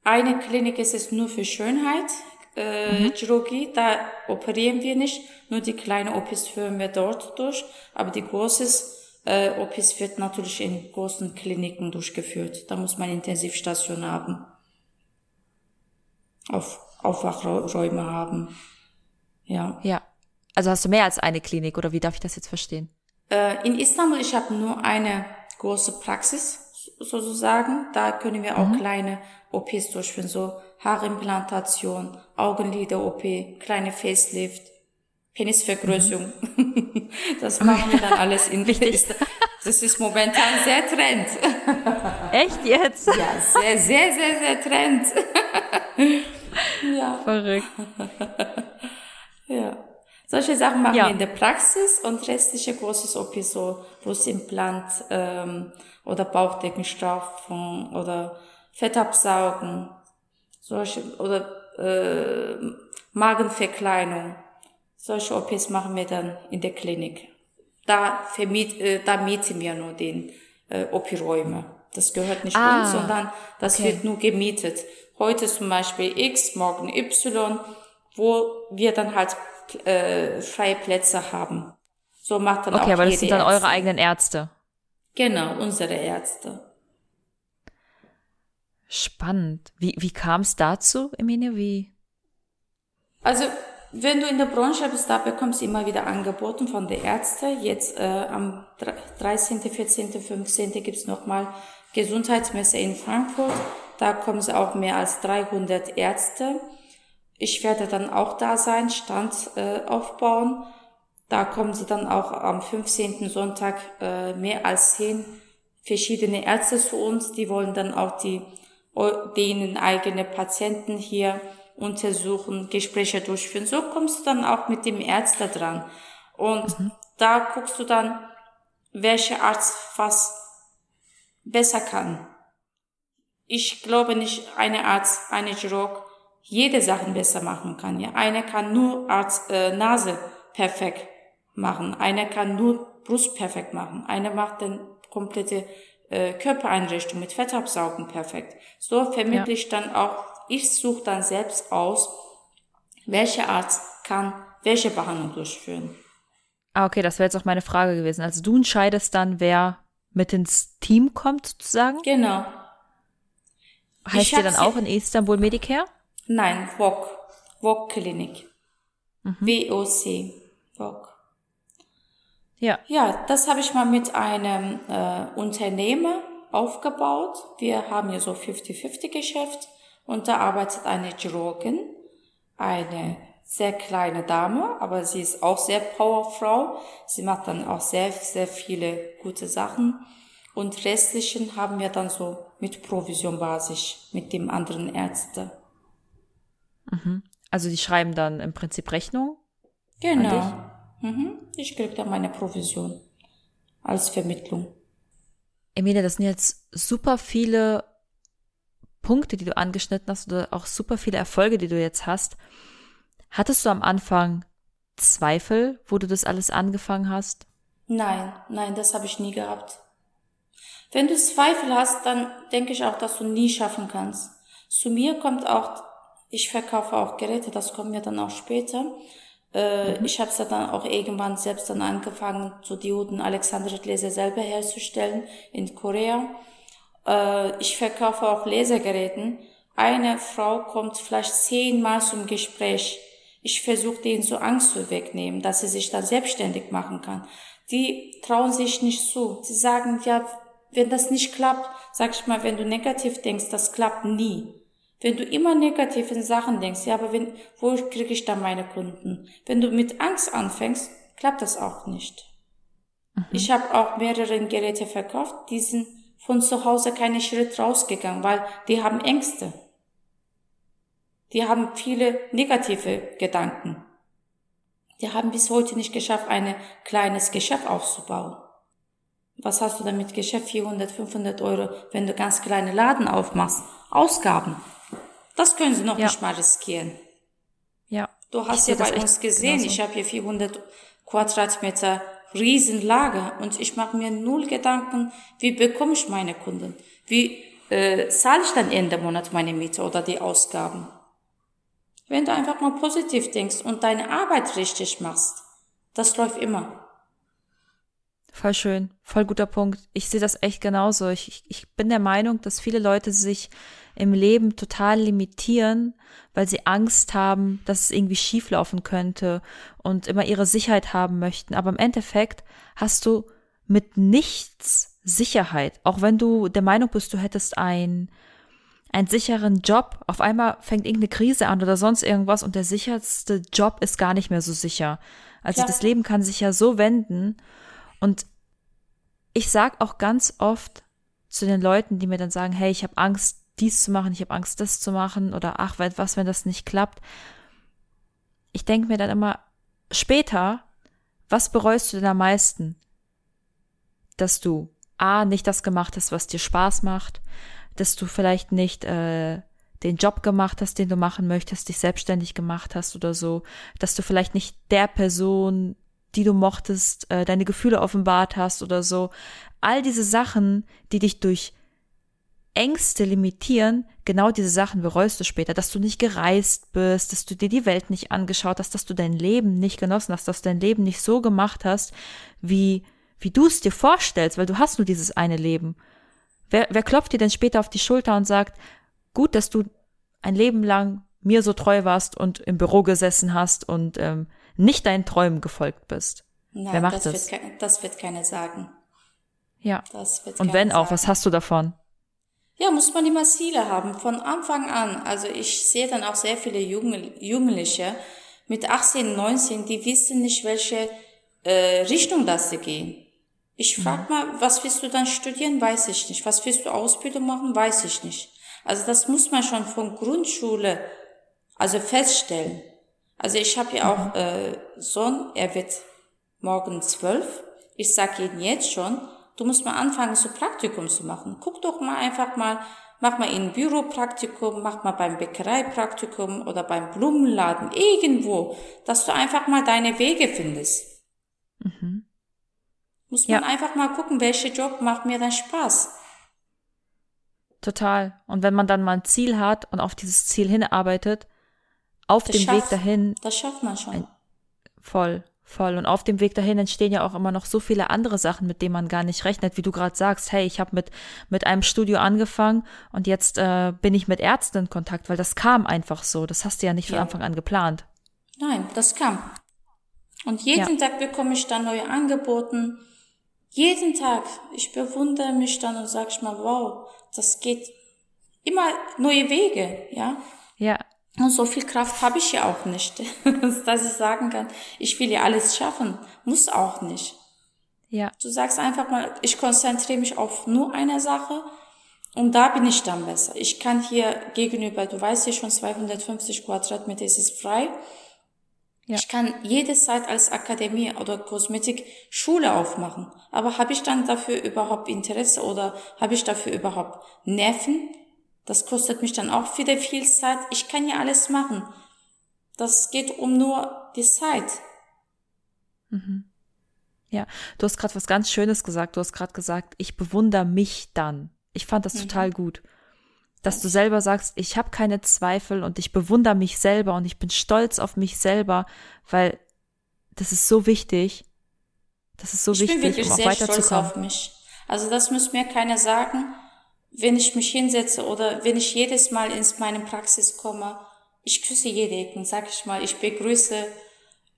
Eine Klinik ist es nur für Schönheit, äh, Chirurgie, da operieren wir nicht, nur die kleinen OPs führen wir dort durch, aber die großes äh, OPs wird natürlich in großen Kliniken durchgeführt. Da muss man Intensivstation haben, auf Aufwachräume haben. Ja. Ja. Also hast du mehr als eine Klinik oder wie darf ich das jetzt verstehen? Äh, in Istanbul, ich habe nur eine große Praxis so- sozusagen. Da können wir auch kleine OPs durchführen, so Haarimplantation, Augenlider-OP, kleine Facelift, Penisvergrößerung. das machen wir dann alles in Wichtig. Das ist momentan sehr trend. Echt jetzt? Ja, sehr, sehr, sehr, sehr trend. ja. Verrückt. Ja. Solche Sachen machen Ja. wir in der Praxis und restliche großes OP so Brustimplant ähm, oder Bauchdeckenstraffung oder Fettabsaugen, solche oder äh, Magenverkleinung. Solche OPs machen wir dann in der Klinik. Da vermiet, äh, da mieten wir nur den äh, OP-Räume. Das gehört nicht Ah, uns, sondern das okay. wird nur gemietet. Heute zum Beispiel X, morgen Y, wo wir dann halt äh, freie Plätze haben. So macht dann auch Okay, aber das sind dann Ärztin. eure eigenen Ärzte. Genau, unsere Ärzte. Spannend. Wie, wie kam es dazu, Emine? Wie? Also, wenn du in der Branche bist, da bekommst du immer wieder Angeboten von der Ärzte. Jetzt äh, am 13., 14., 15. gibt's nochmal Gesundheitsmesse in Frankfurt. Da kommen sie auch mehr als 300 Ärzte. Ich werde dann auch da sein, Stand äh, aufbauen. Da kommen sie dann auch am 15. Sonntag äh, mehr als 10 verschiedene Ärzte zu uns. Die wollen dann auch die denen eigene Patienten hier untersuchen, Gespräche durchführen. So kommst du dann auch mit dem Ärzte dran. Und da guckst du dann, welcher Arzt was besser kann. Ich glaube nicht, eine Arzt, eine Chirurg jede Sachen besser machen kann. Ja, einer kann nur Arzt, äh, Nase perfekt machen, einer kann nur Brust perfekt machen, einer macht dann komplette äh, Körpereinrichtung mit Fettabsaugen perfekt. So vermittle ich dann auch, ich suche dann selbst aus, welcher Arzt kann welche Behandlung durchführen. Ah, okay, das wäre jetzt auch meine Frage gewesen. Also du entscheidest dann, wer mit ins Team kommt, sozusagen? Genau. Heißt ihr dann auch in Istanbul Medicare? Nein, VOC. VOC Klinik. WOC. VOC. Ja. Ja, das habe ich mal mit einem äh, Unternehmer aufgebaut. Wir haben ja so 50-50 Geschäft und da arbeitet eine Chirurgin, eine sehr kleine Dame, aber sie ist auch sehr Powerfrau. Sie macht dann auch sehr, sehr viele gute Sachen. Und restlichen haben wir dann so mit Provisionbasis mit dem anderen Ärzte. Also die schreiben dann im Prinzip Rechnung. Genau. Mhm. Ich krieg dann meine Provision als Vermittlung. Emilia, das sind jetzt super viele Punkte, die du angeschnitten hast oder auch super viele Erfolge, die du jetzt hast. Hattest du am Anfang Zweifel, wo du das alles angefangen hast? Nein, nein, das habe ich nie gehabt. Wenn du Zweifel hast, dann denke ich auch, dass du nie schaffen kannst. Zu mir kommt auch, ich verkaufe auch Geräte, das kommen wir dann auch später. Äh, mhm. Ich habe es dann auch irgendwann selbst dann angefangen, so Dioden Alexandrit-Laser selber herzustellen in Korea. Äh, ich verkaufe auch Lasergeräten. Eine Frau kommt vielleicht zehnmal zum Gespräch. Ich versuche denen so Angst zu wegnehmen, dass sie sich dann selbstständig machen kann. Die trauen sich nicht zu. Sie sagen, ja, wenn das nicht klappt, sag ich mal, wenn du negativ denkst, das klappt nie. Wenn du immer negativ in Sachen denkst, ja, aber wenn, wo kriege ich dann meine Kunden? Wenn du mit Angst anfängst, klappt das auch nicht. Mhm. Ich habe auch mehrere Geräte verkauft, die sind von zu Hause keine Schritt rausgegangen, weil die haben Ängste. Die haben viele negative Gedanken. Die haben bis heute nicht geschafft, ein kleines Geschäft aufzubauen. Was hast du damit Geschäft? 400, 500 Euro, wenn du ganz kleine Laden aufmachst. Ausgaben. Das können sie noch ja. nicht mal riskieren. Ja. Du hast ja bei uns gesehen, genauso. ich habe hier 400 Quadratmeter Riesenlager und ich mache mir null Gedanken, wie bekomme ich meine Kunden? Wie äh, zahle ich dann Ende Monat meine Miete oder die Ausgaben? Wenn du einfach mal positiv denkst und deine Arbeit richtig machst, das läuft immer. Voll schön, voll guter Punkt. Ich sehe das echt genauso. Ich, ich, ich bin der Meinung, dass viele Leute sich im Leben total limitieren, weil sie Angst haben, dass es irgendwie schieflaufen könnte und immer ihre Sicherheit haben möchten. Aber im Endeffekt hast du mit nichts Sicherheit. Auch wenn du der Meinung bist, du hättest ein einen sicheren Job. Auf einmal fängt irgendeine Krise an oder sonst irgendwas und der sicherste Job ist gar nicht mehr so sicher. Also Klar. das Leben kann sich ja so wenden. Und ich sag auch ganz oft zu den Leuten, die mir dann sagen, hey, ich habe Angst, dies zu machen, ich habe Angst, das zu machen oder ach, was, wenn das nicht klappt. Ich denke mir dann immer, später, was bereust du denn am meisten? Dass du A, nicht das gemacht hast, was dir Spaß macht, dass du vielleicht nicht äh, den Job gemacht hast, den du machen möchtest, dich selbstständig gemacht hast oder so, dass du vielleicht nicht der Person, die du mochtest, äh, deine Gefühle offenbart hast oder so. All diese Sachen, die dich durch Ängste limitieren, genau diese Sachen bereust du später, dass du nicht gereist bist, dass du dir die Welt nicht angeschaut hast, dass du dein Leben nicht genossen hast, dass du dein Leben nicht so gemacht hast, wie, wie du es dir vorstellst, weil du hast nur dieses eine Leben. Wer, wer klopft dir denn später auf die Schulter und sagt, gut, dass du ein Leben lang mir so treu warst und im Büro gesessen hast und ähm, nicht deinen Träumen gefolgt bist? Nein, wer macht das? Das wird, das wird keiner sagen. Ja. und wenn auch, sagen. was hast du davon? Ja, muss man immer Ziele haben, von Anfang an. Also ich sehe dann auch sehr viele Jugendliche mit 18, 19, die wissen nicht, welche äh, Richtung das sie gehen. Ich frag mal, was willst du dann studieren? Weiß ich nicht. Was willst du Ausbildung machen? Weiß ich nicht. Also das muss man schon von Grundschule also feststellen. Also ich habe ja auch äh, Sohn, er wird morgen zwölf. Ich sag ihm jetzt schon, du musst mal anfangen, so Praktikum zu machen. Guck doch mal einfach mal, mach mal in Büropraktikum, mach mal beim Bäckereipraktikum oder beim Blumenladen, irgendwo, dass du einfach mal deine Wege findest. Mhm. Muss man ja. einfach mal gucken, welcher Job macht mir dann Spaß. Total. Und wenn man dann mal ein Ziel hat und auf dieses Ziel hinarbeitet, auf das dem schafft, Weg dahin. Das schafft man schon. Ein, voll, voll. Und auf dem Weg dahin entstehen ja auch immer noch so viele andere Sachen, mit denen man gar nicht rechnet, wie du gerade sagst, hey, ich habe mit, mit einem Studio angefangen und jetzt äh, bin ich mit Ärzten in Kontakt, weil das kam einfach so. Das hast du ja nicht ja. von Anfang an geplant. Nein, das kam. Und jeden ja. Tag bekomme ich dann neue Angebote jeden Tag. Ich bewundere mich dann und sage ich mal, wow, das geht immer neue Wege, ja. Ja. Und so viel Kraft habe ich ja auch nicht, dass ich sagen kann, ich will ja alles schaffen. Muss auch nicht. Ja. Du sagst einfach mal, ich konzentriere mich auf nur eine Sache und da bin ich dann besser. Ich kann hier gegenüber, du weißt ja schon, 250 Quadratmeter ist es frei. Ja. Ich kann jede Zeit als Akademie oder Kosmetik Schule aufmachen. Aber habe ich dann dafür überhaupt Interesse oder habe ich dafür überhaupt Nerven? Das kostet mich dann auch wieder viel Zeit. Ich kann ja alles machen. Das geht um nur die Zeit. Mhm. Ja, du hast gerade was ganz Schönes gesagt. Du hast gerade gesagt, ich bewundere mich dann. Ich fand das mhm. total gut. Dass du selber sagst, ich habe keine Zweifel und ich bewundere mich selber und ich bin stolz auf mich selber, weil das ist so wichtig. Das ist so ich wichtig, bin wirklich um auch sehr. Stolz auf mich. Also das muss mir keiner sagen, wenn ich mich hinsetze oder wenn ich jedes Mal ins meine Praxis komme. Ich küsse jede Ecken, sag ich mal. Ich begrüße,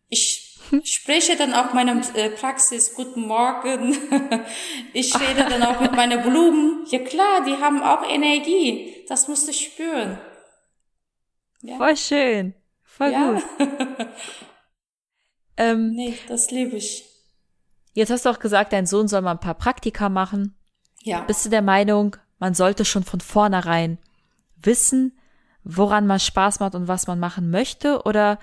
ich spreche dann auch meiner äh, Praxis Guten Morgen. ich rede dann auch mit meinen Blumen. Ja klar, die haben auch Energie. Das musst du spüren. Ja. Voll schön. Voll ja. gut. ähm, nee, das liebe ich. Jetzt hast du auch gesagt, dein Sohn soll mal ein paar Praktika machen. Ja. Bist du der Meinung, man sollte schon von vornherein wissen, woran man Spaß macht und was man machen möchte? Oder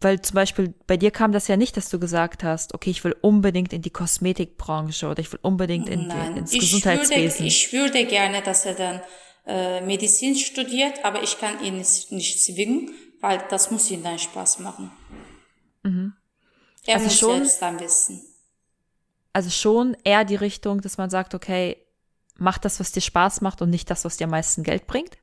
weil zum Beispiel bei dir kam das ja nicht, dass du gesagt hast, okay, ich will unbedingt in die Kosmetikbranche oder ich will unbedingt in, Nein, ins ich Gesundheitswesen. Würde, ich würde gerne, dass er dann äh, Medizin studiert, aber ich kann ihn nicht zwingen, weil das muss ihm dann Spaß machen. Mhm. Er also muss schon, selbst dann wissen. Also schon eher die Richtung, dass man sagt, okay, mach das, was dir Spaß macht und nicht das, was dir am meisten Geld bringt?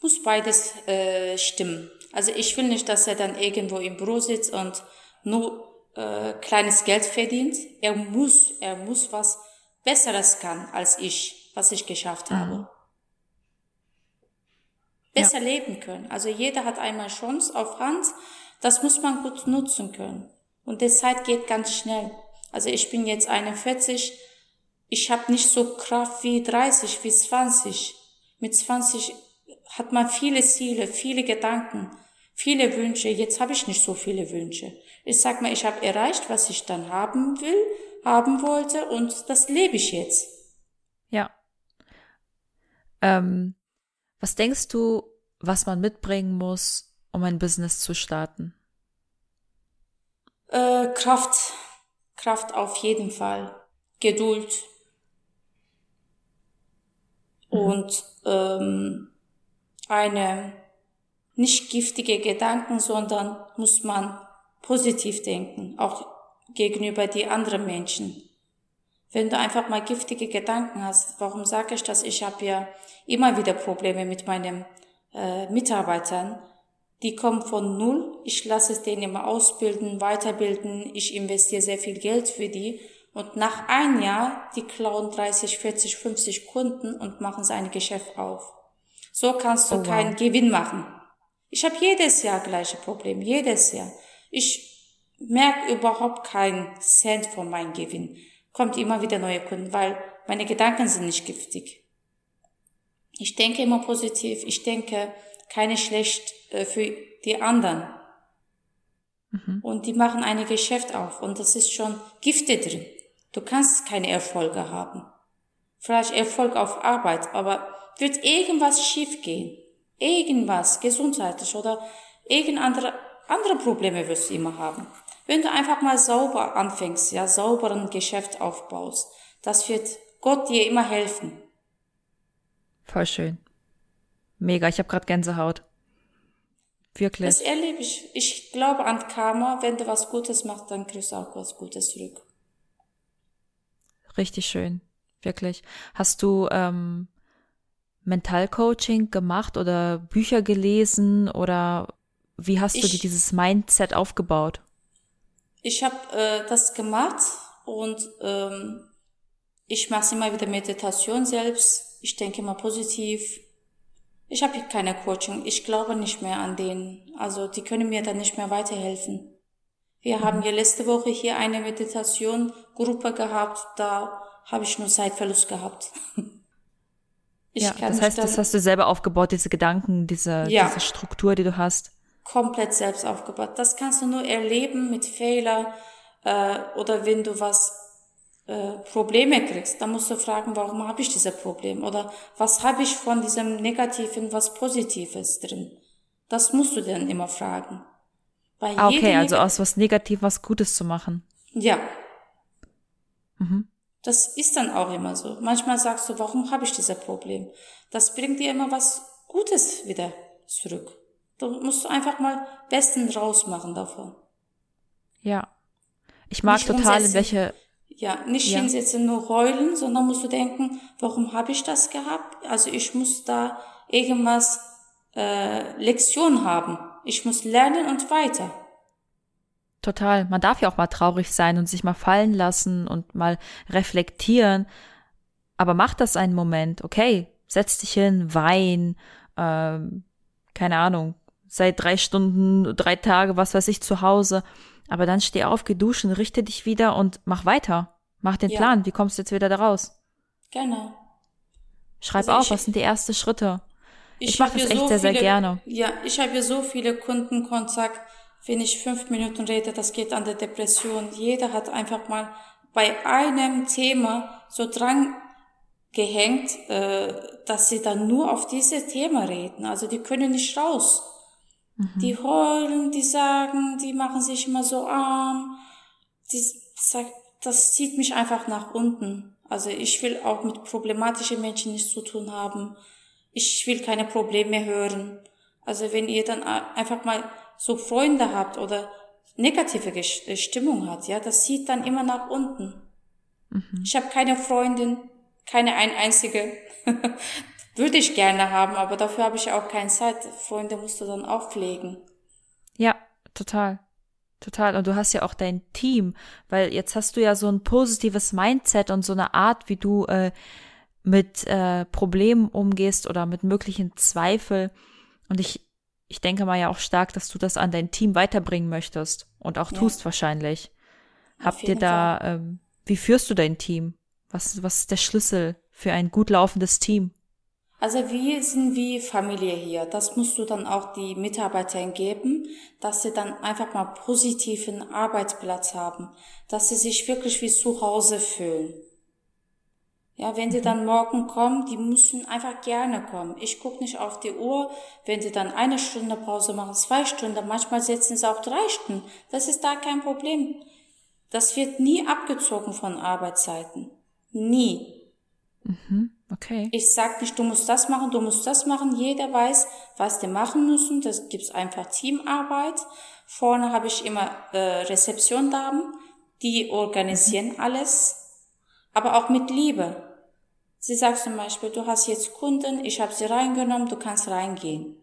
Muss beides äh, stimmen. Also ich will nicht, dass er dann irgendwo im Büro sitzt und nur äh, kleines Geld verdient. Er muss, er muss was Besseres kann als ich, was ich geschafft mhm. habe. Besser ja. leben können. Also jeder hat einmal Chance auf Hand. Das muss man gut nutzen können. Und die Zeit geht ganz schnell. Also ich bin jetzt 41, ich habe nicht so Kraft wie 30, wie 20. Mit 20 hat man viele Ziele, viele Gedanken, viele Wünsche. Jetzt habe ich nicht so viele Wünsche. Ich sag mal, ich habe erreicht, was ich dann haben will, haben wollte und das lebe ich jetzt. Ja. Ähm, was denkst du, was man mitbringen muss, um ein Business zu starten? Äh, Kraft, Kraft auf jeden Fall. Geduld. Mhm. Und ähm, eine nicht giftige Gedanken, sondern muss man positiv denken, auch gegenüber die anderen Menschen. Wenn du einfach mal giftige Gedanken hast, warum sage ich das? Ich habe ja immer wieder Probleme mit meinen äh, Mitarbeitern, die kommen von null. Ich lasse es denen immer ausbilden, weiterbilden. Ich investiere sehr viel Geld für die. Und nach ein Jahr, die klauen 30, 40, 50 Kunden und machen sein Geschäft auf. So kannst du oh, wow. keinen Gewinn machen. Ich habe jedes Jahr gleiche Problem, jedes Jahr. Ich merke überhaupt keinen Cent von meinem Gewinn. Kommt immer wieder neue Kunden, weil meine Gedanken sind nicht giftig. Ich denke immer positiv. Ich denke, keine schlecht äh, für die anderen. Mhm. Und die machen ein Geschäft auf und das ist schon Gifte drin. Du kannst keine Erfolge haben. Vielleicht Erfolg auf Arbeit, aber wird irgendwas schief gehen. Irgendwas, gesundheitlich oder irgendeine andere, andere Probleme wirst du immer haben. Wenn du einfach mal sauber anfängst, ja, sauberen Geschäft aufbaust, das wird Gott dir immer helfen. Voll schön. Mega, ich habe gerade Gänsehaut. Wirklich. Das erlebe ich. Ich glaube an Karma. Wenn du was Gutes machst, dann kriegst du auch was Gutes zurück. Richtig schön. Wirklich. Hast du ähm, Mentalcoaching gemacht oder Bücher gelesen oder wie hast ich, du dir dieses Mindset aufgebaut? Ich habe äh, das gemacht und ähm, ich mache immer wieder Meditation selbst. Ich denke immer positiv. Ich habe keine Coaching. Ich glaube nicht mehr an denen. Also die können mir dann nicht mehr weiterhelfen. Wir haben ja letzte Woche hier eine Meditation-Gruppe gehabt. Da habe ich nur Zeitverlust gehabt. Ich ja, das heißt, das hast du selber aufgebaut, diese Gedanken, diese, ja, diese Struktur, die du hast. Komplett selbst aufgebaut. Das kannst du nur erleben mit Fehler äh, oder wenn du was äh, Probleme kriegst, dann musst du fragen, warum habe ich dieses Problem oder was habe ich von diesem Negativen was Positives drin. Das musst du dann immer fragen. Weil ah, okay, also aus was Negativ was Gutes zu machen. Ja. Mhm. Das ist dann auch immer so. Manchmal sagst du, warum habe ich dieses Problem? Das bringt dir immer was Gutes wieder zurück. Du musst einfach mal Besten rausmachen davon. Ja, Ich mag Nicht total, in welche, Ja, nicht Ja. hinsetzen, nur heulen, sondern musst du denken, warum habe ich das gehabt? Also ich muss da irgendwas äh, Lektion haben. Ich muss lernen und weiter. total. Man darf ja auch mal traurig sein und sich mal fallen lassen und mal reflektieren. Aber mach das einen Moment, okay? Setz dich hin, wein, ähm, keine Ahnung, sei drei Stunden, drei Tage, was weiß ich, zu Hause. Aber dann steh auf, geh duschen, richte dich wieder und mach weiter. Mach den Ja. Plan. Wie kommst du jetzt wieder da raus? Genau. Schreib Also auf, was sind die ersten Schritte? Ich mach hab das echt sehr, sehr gerne. Ja, ich habe so viele Kundenkontakt. Wenn ich fünf Minuten rede, das geht an der Depression. Jeder hat einfach mal bei einem Thema so dran gehängt, äh, dass sie dann nur auf dieses Thema reden. Also die können nicht raus. Die heulen, die sagen, die machen sich immer so arm. Die sagt, das zieht mich einfach nach unten. Also ich will auch mit problematischen Menschen nichts zu tun haben. Ich will keine Probleme hören. Also wenn ihr dann einfach mal so Freunde habt oder negative äh, Stimmung hat, ja, das zieht dann immer nach unten. Ich habe keine Freundin, keine ein einzige. Würde ich gerne haben, aber dafür habe ich auch keine Zeit. Freunde musst du dann auch pflegen. Ja, total. Total. Und du hast ja auch dein Team, weil jetzt hast du ja so ein positives Mindset und so eine Art, wie du äh, mit äh, Problemen umgehst oder mit möglichen Zweifel. Und ich, ich denke mal ja auch stark, dass du das an dein Team weiterbringen möchtest und auch Ja. tust wahrscheinlich. Auf Habt ihr da, ähm, wie führst du dein Team? Was, was ist der Schlüssel für ein gut laufendes Team? Also wir sind wie Familie hier. Das musst du dann auch die Mitarbeitern geben, dass sie dann einfach mal positiven Arbeitsplatz haben, dass sie sich wirklich wie zu Hause fühlen. Ja, wenn die dann morgen kommen, die müssen einfach gerne kommen. Ich guck nicht auf die Uhr, wenn die dann eine Stunde Pause machen, zwei Stunden, manchmal setzen sie auch drei Stunden. Das ist da kein Problem. Das wird nie abgezogen von Arbeitszeiten. Nie. Okay. Ich sag nicht, du musst das machen, du musst das machen. Jeder weiß, was die machen müssen. Das gibt's einfach Teamarbeit. Vorne habe ich immer äh, Rezeptiondamen, die organisieren alles, aber auch mit Liebe. Sie sagt zum Beispiel, du hast jetzt Kunden, ich habe sie reingenommen, du kannst reingehen.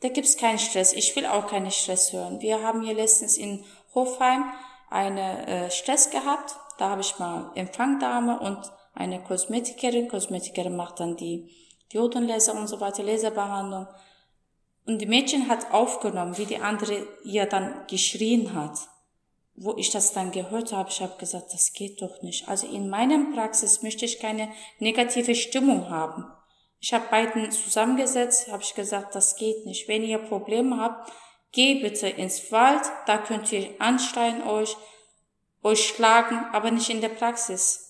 Da gibt's keinen Stress. Ich will auch keinen Stress hören. Wir haben hier letztens in Hofheim eine äh, Stress gehabt. Da habe ich mal Empfangdame und eine Kosmetikerin. Kosmetikerin macht dann die Diodenlaser und so weiter, Laserbehandlung. Und die Mädchen hat aufgenommen, wie die andere ihr dann geschrien hat. Wo ich das dann gehört habe, ich habe gesagt, das geht doch nicht. Also in meinem Praxis möchte ich keine negative Stimmung haben. Ich habe beiden zusammengesetzt, habe ich gesagt, das geht nicht. Wenn ihr Probleme habt, geh bitte ins Wald, da könnt ihr anschreien euch, euch schlagen, aber nicht in der Praxis.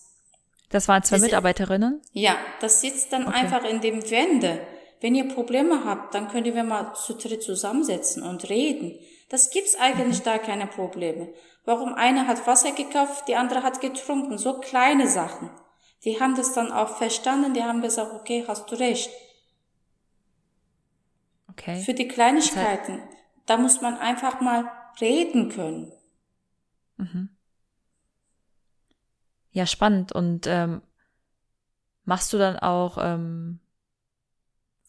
Das waren zwei Das- Mitarbeiterinnen. Ja, das sitzt dann einfach in dem Wände. Wenn ihr Probleme habt, dann könnt ihr mal zu dritt zusammensetzen und reden. Das gibt's eigentlich da keine Probleme. Warum eine hat Wasser gekauft, die andere hat getrunken, so kleine Sachen. Die haben das dann auch verstanden, die haben gesagt, okay, hast du recht. Okay. Für die Kleinigkeiten, da muss man einfach mal reden können. Ja, spannend. Und ähm, machst du dann auch ähm,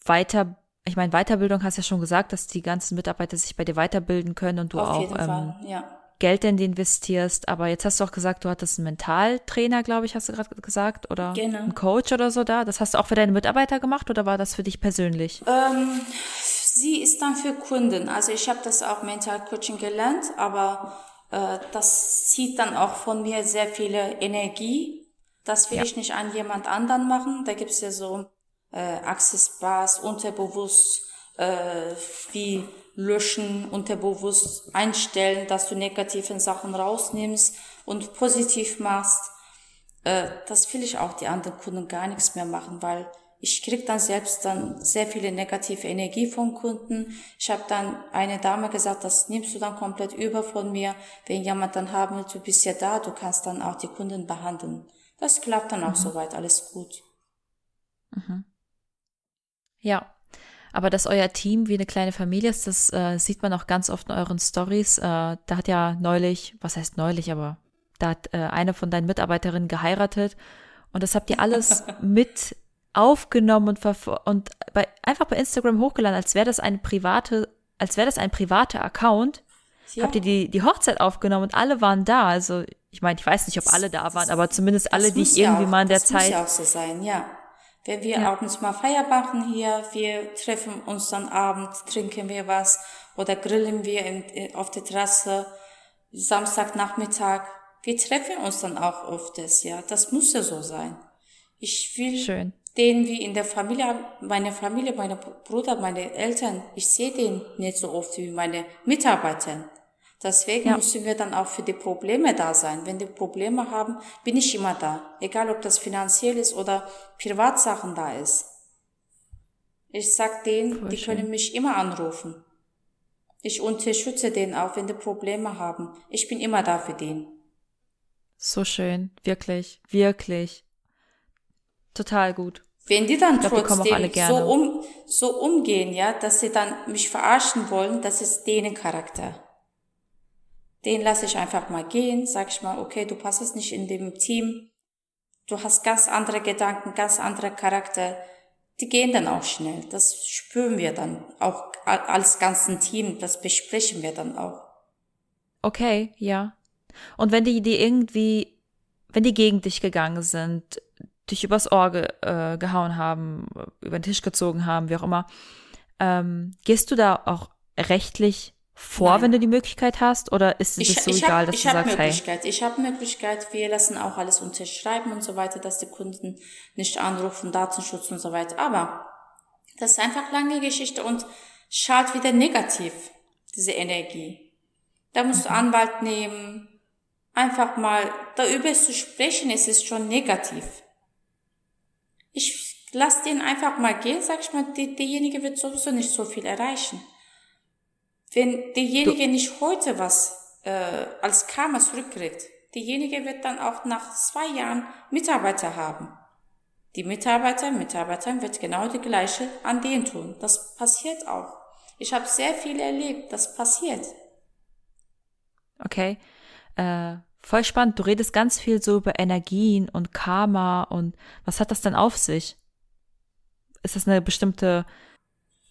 weiter, ich meine, Weiterbildung hast ja schon gesagt, dass die ganzen Mitarbeiter sich bei dir weiterbilden können und du Auf auch jeden ähm, Fall, ja. Geld in die investierst. Aber jetzt hast du auch gesagt, du hattest einen Mentaltrainer, glaube ich, hast du gerade gesagt, oder Genau. einen Coach oder so da. Das hast du auch für deine Mitarbeiter gemacht oder war das für dich persönlich? Ähm, sie ist dann für Kunden. Also ich habe das auch Mental Coaching gelernt, aber äh, das zieht dann auch von mir sehr viele Energie. Das will Ja. ich nicht an jemand anderen machen. Da gibt's ja so äh, Access Bars, unterbewusst, äh, wie löschen, unterbewusst einstellen, dass du negativen Sachen rausnimmst und positiv machst. Äh, das will ich auch die anderen Kunden gar nichts mehr machen, weil ich krieg dann selbst dann sehr viele negative Energie von Kunden. Ich habe dann eine Dame gesagt, das nimmst du dann komplett über von mir. Wenn jemand dann haben will, du bist ja da, du kannst dann auch die Kunden behandeln. Das klappt dann auch soweit, alles gut. Ja. Aber dass euer Team wie eine kleine Familie ist, das äh, sieht man auch ganz oft in euren Stories. Äh, da hat ja neulich, was heißt neulich, aber da hat äh, eine von deinen Mitarbeiterinnen geheiratet und das habt ihr alles mit aufgenommen und, und bei, einfach bei Instagram hochgeladen, als wäre das eine private, als wäre das ein privater Account. Ja. Habt ihr die, die Hochzeit aufgenommen und alle waren da. Also ich meine, ich weiß nicht, ob alle da waren, aber zumindest alle, die ich irgendwie auch, mal in der das Zeit. Das muss ja auch so sein, ja. Wenn wir ja. abends mal Feier machen hier, wir treffen uns dann abends, trinken wir was oder grillen wir in, auf der Terrasse, Samstagnachmittag. Wir treffen uns dann auch öfters, ja. Das muss ja so sein. Ich will Schön. den wie in der Familie, meine Familie, meine Bruder, meine Eltern, ich sehe den nicht so oft wie meine Mitarbeiter. Deswegen ja. müssen wir dann auch für die Probleme da sein. Wenn die Probleme haben, bin ich immer da. Egal, ob das finanziell ist oder Privatsachen da ist. Ich sag denen, Voll die schön. können mich immer anrufen. Ich unterstütze den auch, wenn die Probleme haben. Ich bin immer da für den. So schön. Wirklich. Wirklich. Total gut. Wenn die dann glaub, trotzdem so, um, so umgehen, ja, dass sie dann mich verarschen wollen, das ist denen Charakter. Den lasse ich einfach mal gehen, sag ich mal, okay, du passest nicht in dem Team, du hast ganz andere Gedanken, ganz andere Charakter. Die gehen dann auch schnell. Das spüren wir dann auch als ganzen Team. Das besprechen wir dann auch. Okay, ja. Und wenn die, die irgendwie, wenn die gegen dich gegangen sind, dich übers Ohr ge, äh, gehauen haben, über den Tisch gezogen haben, wie auch immer, ähm, gehst du da auch rechtlich vor, Nein. wenn du die Möglichkeit hast? Oder ist es ich, so egal, hab, dass du sagst, Möglichkeit. hey? Ich habe Möglichkeit, wir lassen auch alles unterschreiben und so weiter, dass die Kunden nicht anrufen, Datenschutz und so weiter. Aber das ist einfach lange Geschichte und schaut wieder negativ, diese Energie. Da musst du mhm. Anwalt nehmen, einfach mal darüber zu sprechen, es ist schon negativ. Ich lass den einfach mal gehen, sag ich mal, die, derjenige wird sowieso nicht so viel erreichen. Wenn derjenige du nicht heute was äh, als Karma zurückkriegt, derjenige wird dann auch nach zwei Jahren Mitarbeiter haben. Die Mitarbeiter, Mitarbeiter wird genau die gleiche an denen tun. Das passiert auch. Ich habe sehr viel erlebt, das passiert. Okay. Äh, voll spannend. Du redest ganz viel so über Energien und Karma und was hat das denn auf sich? Ist das eine bestimmte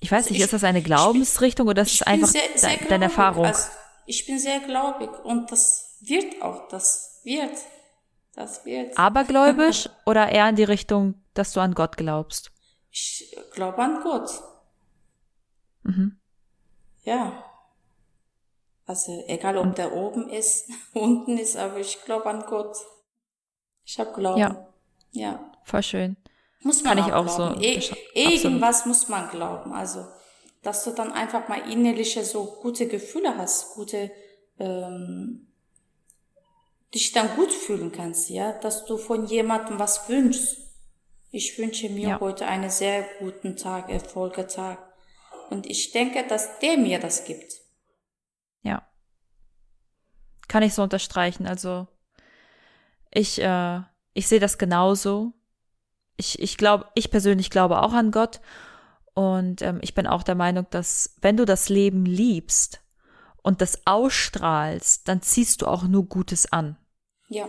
ich weiß nicht, ich, ist das eine Glaubensrichtung bin, oder ist es einfach sehr, sehr de deine Erfahrung? Also ich bin sehr gläubig und das wird auch, das wird, das wird. Abergläubisch oder eher in die Richtung, dass du an Gott glaubst? Ich glaube an Gott. Mhm. Ja. Also egal, ob und? der oben ist, unten ist, aber ich glaube an Gott. Ich habe Glauben. Ja. Ja. Voll schön. Muss man Kann auch, ich auch glauben. so. E irgendwas muss man glauben. Also, dass du dann einfach mal innerliche so gute Gefühle hast, gute, ähm, dich dann gut fühlen kannst, ja, dass du von jemandem was wünschst. Ich wünsche mir ja. heute einen sehr guten Tag, Erfolgetag. Und ich denke, dass der mir das gibt. Ja. Kann ich so unterstreichen. Also, ich, äh, ich sehe das genauso ich, ich glaube, ich persönlich glaube auch an Gott. Und ähm, ich bin auch der Meinung, dass wenn du das Leben liebst und das ausstrahlst, dann ziehst du auch nur Gutes an. Ja.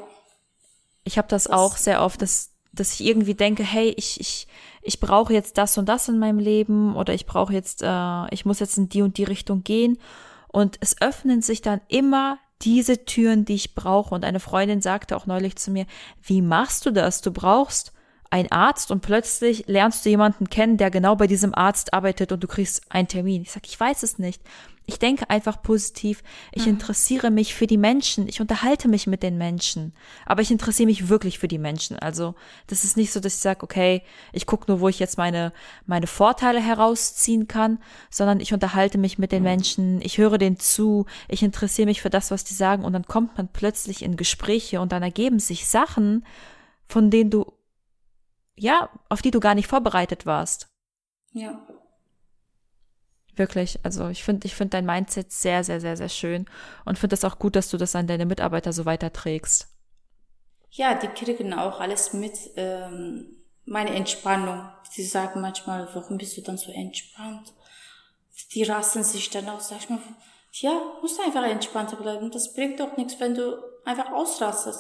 Ich habe das, das, auch sehr oft, dass, dass ich irgendwie denke, hey, ich, ich, ich brauche jetzt das und das in meinem Leben oder ich brauche jetzt, äh, ich muss jetzt in die und die Richtung gehen. Und es öffnen sich dann immer diese Türen, die ich brauche. Und eine Freundin sagte auch neulich zu mir, wie machst du das? Du brauchst ein Arzt und plötzlich lernst du jemanden kennen, der genau bei diesem Arzt arbeitet und du kriegst einen Termin. Ich sag, ich weiß es nicht. Ich denke einfach positiv. Ich mhm. interessiere mich für die Menschen. Ich unterhalte mich mit den Menschen. Aber ich interessiere mich wirklich für die Menschen. Also das ist nicht so, dass ich sage, okay, ich gucke nur, wo ich jetzt meine, meine Vorteile herausziehen kann, sondern ich unterhalte mich mit den mhm. Menschen. Ich höre denen zu. Ich interessiere mich für das, was die sagen. Und dann kommt man plötzlich in Gespräche und dann ergeben sich Sachen, von denen du ja, auf die du gar nicht vorbereitet warst. Ja. Wirklich, also ich finde, ich finde dein Mindset sehr, sehr, sehr, sehr schön und finde es auch gut, dass du das an deine Mitarbeiter so weiterträgst. Ja, die kriegen auch alles mit, ähm, meine Entspannung. Sie sagen manchmal, warum bist du dann so entspannt? Die rasten sich dann auch, sag ich mal, ja, musst einfach entspannter bleiben. Das bringt doch nichts, wenn du einfach ausrastet,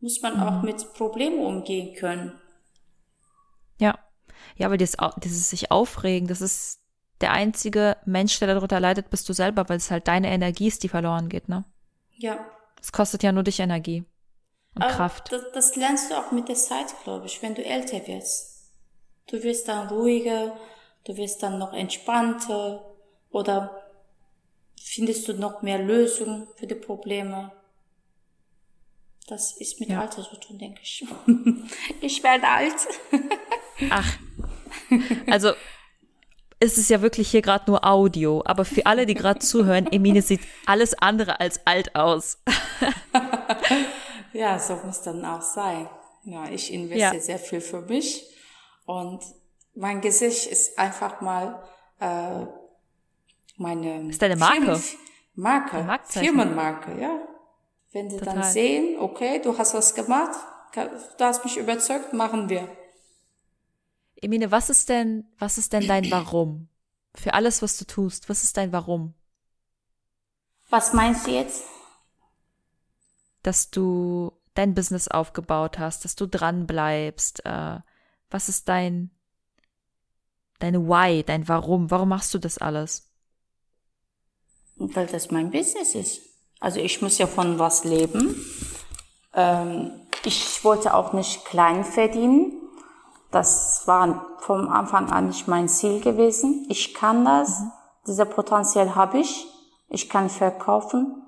muss man mhm. auch mit Problemen umgehen können. Ja. Aber dieses, dieses sich aufregen, das ist der einzige Mensch, der darunter leidet, bist du selber, weil es halt deine Energie ist, die verloren geht, ne? Ja. Es kostet ja nur dich Energie und aber Kraft. Das, das lernst du auch mit der Zeit, glaube ich, wenn du älter wirst. Du wirst dann ruhiger, du wirst dann noch entspannter oder findest du noch mehr Lösungen für die Probleme. Das ist mit ja. Alter so tun, denke ich. ich werde alt. Ach. Also ist es ja wirklich hier gerade nur Audio, aber für alle, die gerade zuhören, Emine sieht alles andere als alt aus. ja, so muss dann auch sein. Ja, ich investiere ja. sehr viel für mich und mein Gesicht ist einfach mal äh, meine ist deine Marke Marke Firmenmarke ja wenn die Total. dann sehen okay du hast was gemacht du hast mich überzeugt machen wir Emine was ist denn was ist denn dein Warum für alles was du tust was ist dein Warum was meinst du jetzt dass du dein Business aufgebaut hast dass du dran bleibst äh, was ist dein deine Why, dein Warum. Warum machst du das alles? Weil das mein Business ist. Also ich muss ja von was leben. Ähm, ich wollte auch nicht klein verdienen. Das war vom Anfang an nicht mein Ziel gewesen. Ich kann das. Mhm. Dieser Potenzial habe ich. Ich kann verkaufen.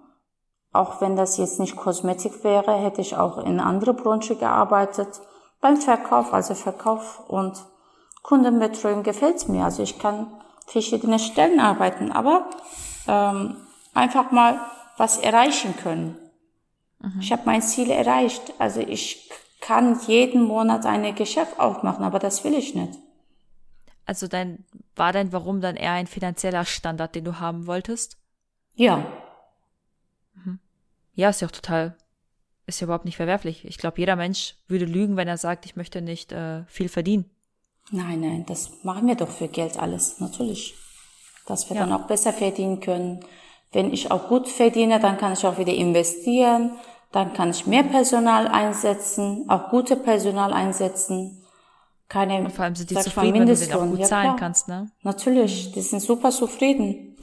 Auch wenn das jetzt nicht Kosmetik wäre, hätte ich auch in andere Branche gearbeitet. Beim Verkauf, also Verkauf und Kundenbetreuung gefällt mir. Also ich kann verschiedene Stellen arbeiten, aber ähm, einfach mal was erreichen können. Mhm. Ich habe mein Ziel erreicht. Also ich kann jeden Monat ein Geschäft aufmachen, aber das will ich nicht. Also dein, war dein Warum dann eher ein finanzieller Standard, den du haben wolltest? Ja. Mhm. Ja, ist ja auch total, ist ja überhaupt nicht verwerflich. Ich glaube, jeder Mensch würde lügen, wenn er sagt, ich möchte nicht äh, viel verdienen. Nein, nein, das machen wir doch für Geld alles, natürlich. Dass wir ja. dann auch besser verdienen können. Wenn ich auch gut verdiene, dann kann ich auch wieder investieren, dann kann ich mehr Personal einsetzen, auch gute Personal einsetzen. Keine, Und vor allem sind die zufrieden, wenn du den auch gut ja, zahlen klar. kannst, ne? Natürlich, die sind super zufrieden.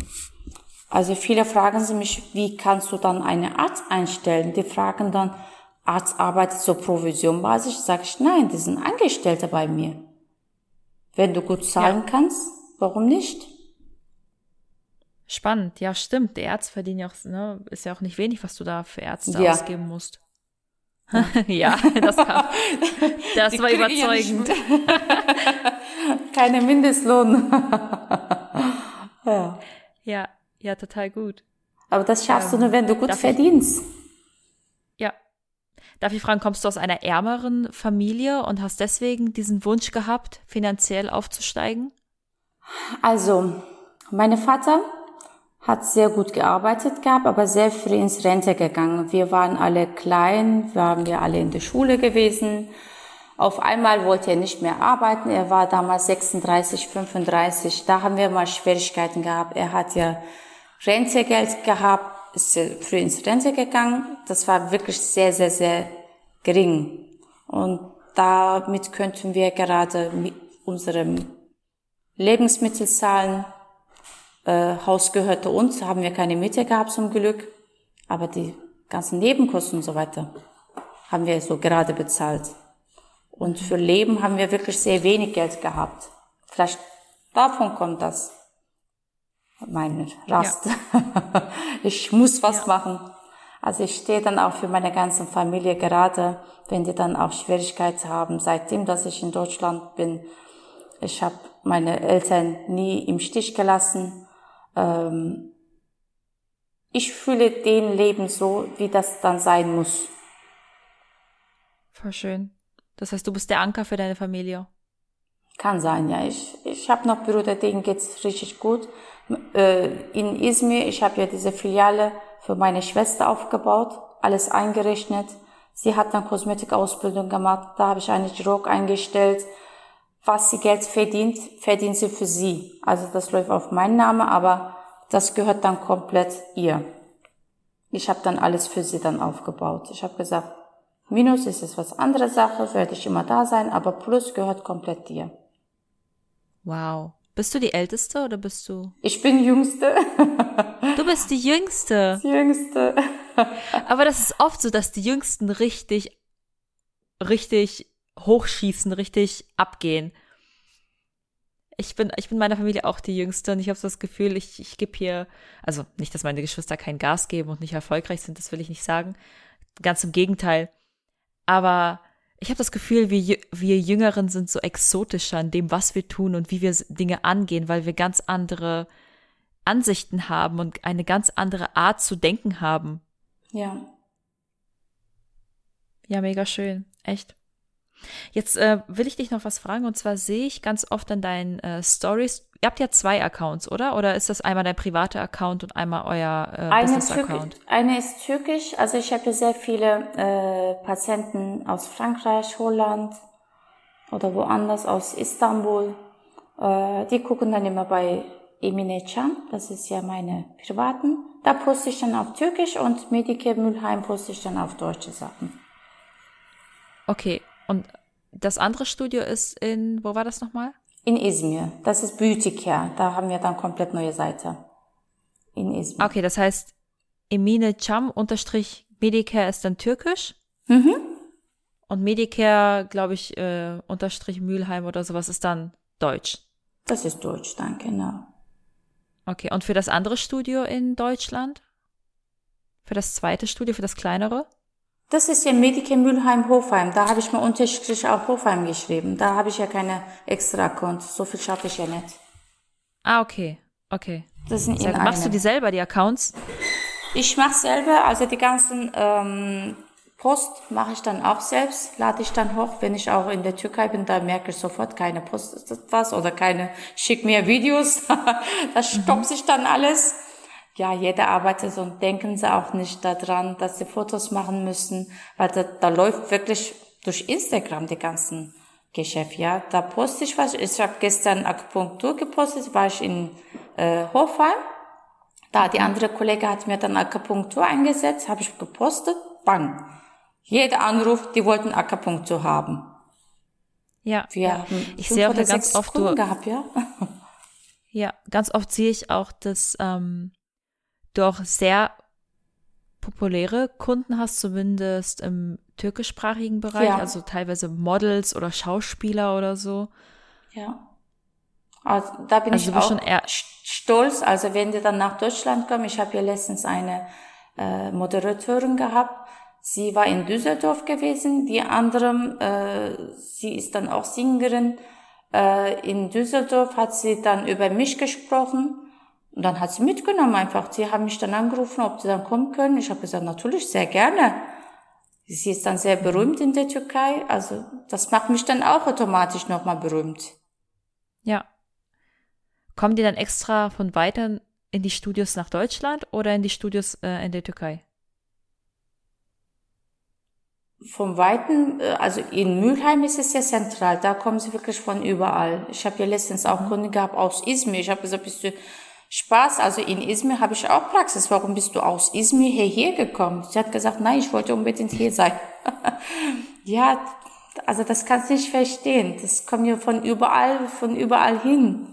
Also viele fragen sie mich, wie kannst du dann eine Arzt einstellen? Die fragen dann, Arzt arbeitet so provisionbasis? Sag ich, nein, die sind Angestellte bei mir. Wenn du gut zahlen ja. kannst, warum nicht? Spannend, ja, stimmt. Die Ärzte verdienen ja auch, ne, ist ja auch nicht wenig, was du da für Ärzte ja. ausgeben musst. ja, das, kam, das war überzeugend. Keine Mindestlohn. ja. ja, ja, total gut. Aber das schaffst ähm, du nur, wenn du gut verdienst. Darf ich fragen, kommst du aus einer ärmeren Familie und hast deswegen diesen Wunsch gehabt, finanziell aufzusteigen? Also, mein Vater hat sehr gut gearbeitet gehabt, aber sehr früh ins Rente gegangen. Wir waren alle klein, waren wir alle in der Schule gewesen. Auf einmal wollte er nicht mehr arbeiten. Er war damals 36, 35. Da haben wir mal Schwierigkeiten gehabt. Er hat ja Rentegeld gehabt ist früh ins Rente gegangen. Das war wirklich sehr, sehr, sehr gering. Und damit könnten wir gerade mit unserem Lebensmittel zahlen. Äh, Haus gehörte uns, haben wir keine Miete gehabt zum Glück. Aber die ganzen Nebenkosten und so weiter haben wir so gerade bezahlt. Und für Leben haben wir wirklich sehr wenig Geld gehabt. Vielleicht davon kommt das meine Rast. Ja. ich muss was ja. machen. Also ich stehe dann auch für meine ganze Familie gerade, wenn die dann auch Schwierigkeiten haben. Seitdem, dass ich in Deutschland bin, ich habe meine Eltern nie im Stich gelassen. Ähm, ich fühle den Leben so, wie das dann sein muss. Voll schön. Das heißt, du bist der Anker für deine Familie. Kann sein, ja. Ich, ich habe noch Brüder, denen geht's richtig gut. Äh, in Izmir, ich habe ja diese Filiale für meine Schwester aufgebaut, alles eingerechnet. Sie hat dann Kosmetikausbildung gemacht, da habe ich eine Chirurg eingestellt. Was sie Geld verdient, verdient sie für sie. Also das läuft auf meinen Namen, aber das gehört dann komplett ihr. Ich habe dann alles für sie dann aufgebaut. Ich habe gesagt, Minus ist es was andere Sache, werde ich immer da sein, aber Plus gehört komplett dir. Wow. Bist du die Älteste oder bist du? Ich bin Jüngste. Du bist die Jüngste. Die Jüngste. Aber das ist oft so, dass die Jüngsten richtig, richtig hochschießen, richtig abgehen. Ich bin, ich bin meiner Familie auch die Jüngste und ich habe so das Gefühl, ich, ich gebe hier, also nicht, dass meine Geschwister kein Gas geben und nicht erfolgreich sind, das will ich nicht sagen. Ganz im Gegenteil. Aber ich habe das Gefühl, wir, wir Jüngeren sind so exotischer in dem, was wir tun und wie wir Dinge angehen, weil wir ganz andere Ansichten haben und eine ganz andere Art zu denken haben. Ja. Ja, mega schön. Echt. Jetzt äh, will ich dich noch was fragen und zwar sehe ich ganz oft an deinen äh, Stories. Ihr habt ja zwei Accounts, oder? Oder ist das einmal dein privater Account und einmal euer äh, Business-Account? Eine ist türkisch. Also ich habe ja sehr viele äh, Patienten aus Frankreich, Holland oder woanders, aus Istanbul. Äh, die gucken dann immer bei Emine Can, das ist ja meine privaten. Da poste ich dann auf Türkisch und Medike Mülheim poste ich dann auf deutsche Sachen. Okay, und das andere Studio ist in, wo war das nochmal? In Izmir. Das ist Beauty Care. Da haben wir dann komplett neue Seite. In Izmir. Okay, das heißt, Emine Cham unterstrich Medicare ist dann türkisch. Mhm. Und Medicare, glaube ich, äh, unterstrich Mülheim oder sowas ist dann deutsch. Das ist deutsch, dann genau. Okay, und für das andere Studio in Deutschland? Für das zweite Studio, für das kleinere? Das ist ja Medike Mülheim Hofheim. Da habe ich mal unterschiedlich auch Hofheim geschrieben. Da habe ich ja keine extra Account. So viel schaffe ich ja nicht. Ah, okay. Okay. Das sind Sehr, machst du die selber, die Accounts? Ich mache selber, also die ganzen ähm, Post mache ich dann auch selbst, lade ich dann hoch. Wenn ich auch in der Türkei bin, da merke ich sofort, keine Post ist was oder keine, schick mir Videos. das stoppt mhm. sich dann alles ja, jeder arbeitet und denken sie auch nicht daran, dass sie Fotos machen müssen, weil da, da läuft wirklich durch Instagram die ganzen Geschäft, ja. Da poste ich was. Ich habe gestern Akupunktur gepostet, war ich in äh, Hofheim. Da die andere Kollege hat mir dann Akupunktur eingesetzt, habe ich gepostet, bang. Jeder Anruf, die wollten Akupunktur haben. Ja, wir ja. haben ich sehe auch ganz oft gehabt, ja. ja, ganz oft sehe ich auch, dass ähm, doch sehr populäre Kunden hast, zumindest im türkischsprachigen Bereich, ja. also teilweise Models oder Schauspieler oder so. Ja. Also da bin also ich auch stolz. Also wenn die dann nach Deutschland kommen, ich habe hier letztens eine äh, Moderatorin gehabt. Sie war in Düsseldorf gewesen. Die andere, äh, sie ist dann auch Sängerin. Äh, in Düsseldorf hat sie dann über mich gesprochen. Und dann hat sie mitgenommen einfach. Sie haben mich dann angerufen, ob sie dann kommen können. Ich habe gesagt, natürlich, sehr gerne. Sie ist dann sehr berühmt in der Türkei. Also das macht mich dann auch automatisch nochmal berühmt. Ja. Kommen die dann extra von weiter in die Studios nach Deutschland oder in die Studios äh, in der Türkei? Vom Weiten, äh, also in Mülheim ist es sehr zentral, da kommen sie wirklich von überall. Ich habe ja letztens auch mhm. Kunden gehabt aus Izmir. Ich habe gesagt, bist du Spaß. Also in Izmir habe ich auch Praxis. Warum bist du aus Izmir hierher gekommen? Sie hat gesagt, nein, ich wollte unbedingt hier sein. ja, also das kannst du nicht verstehen. Das kommt ja von überall, von überall hin.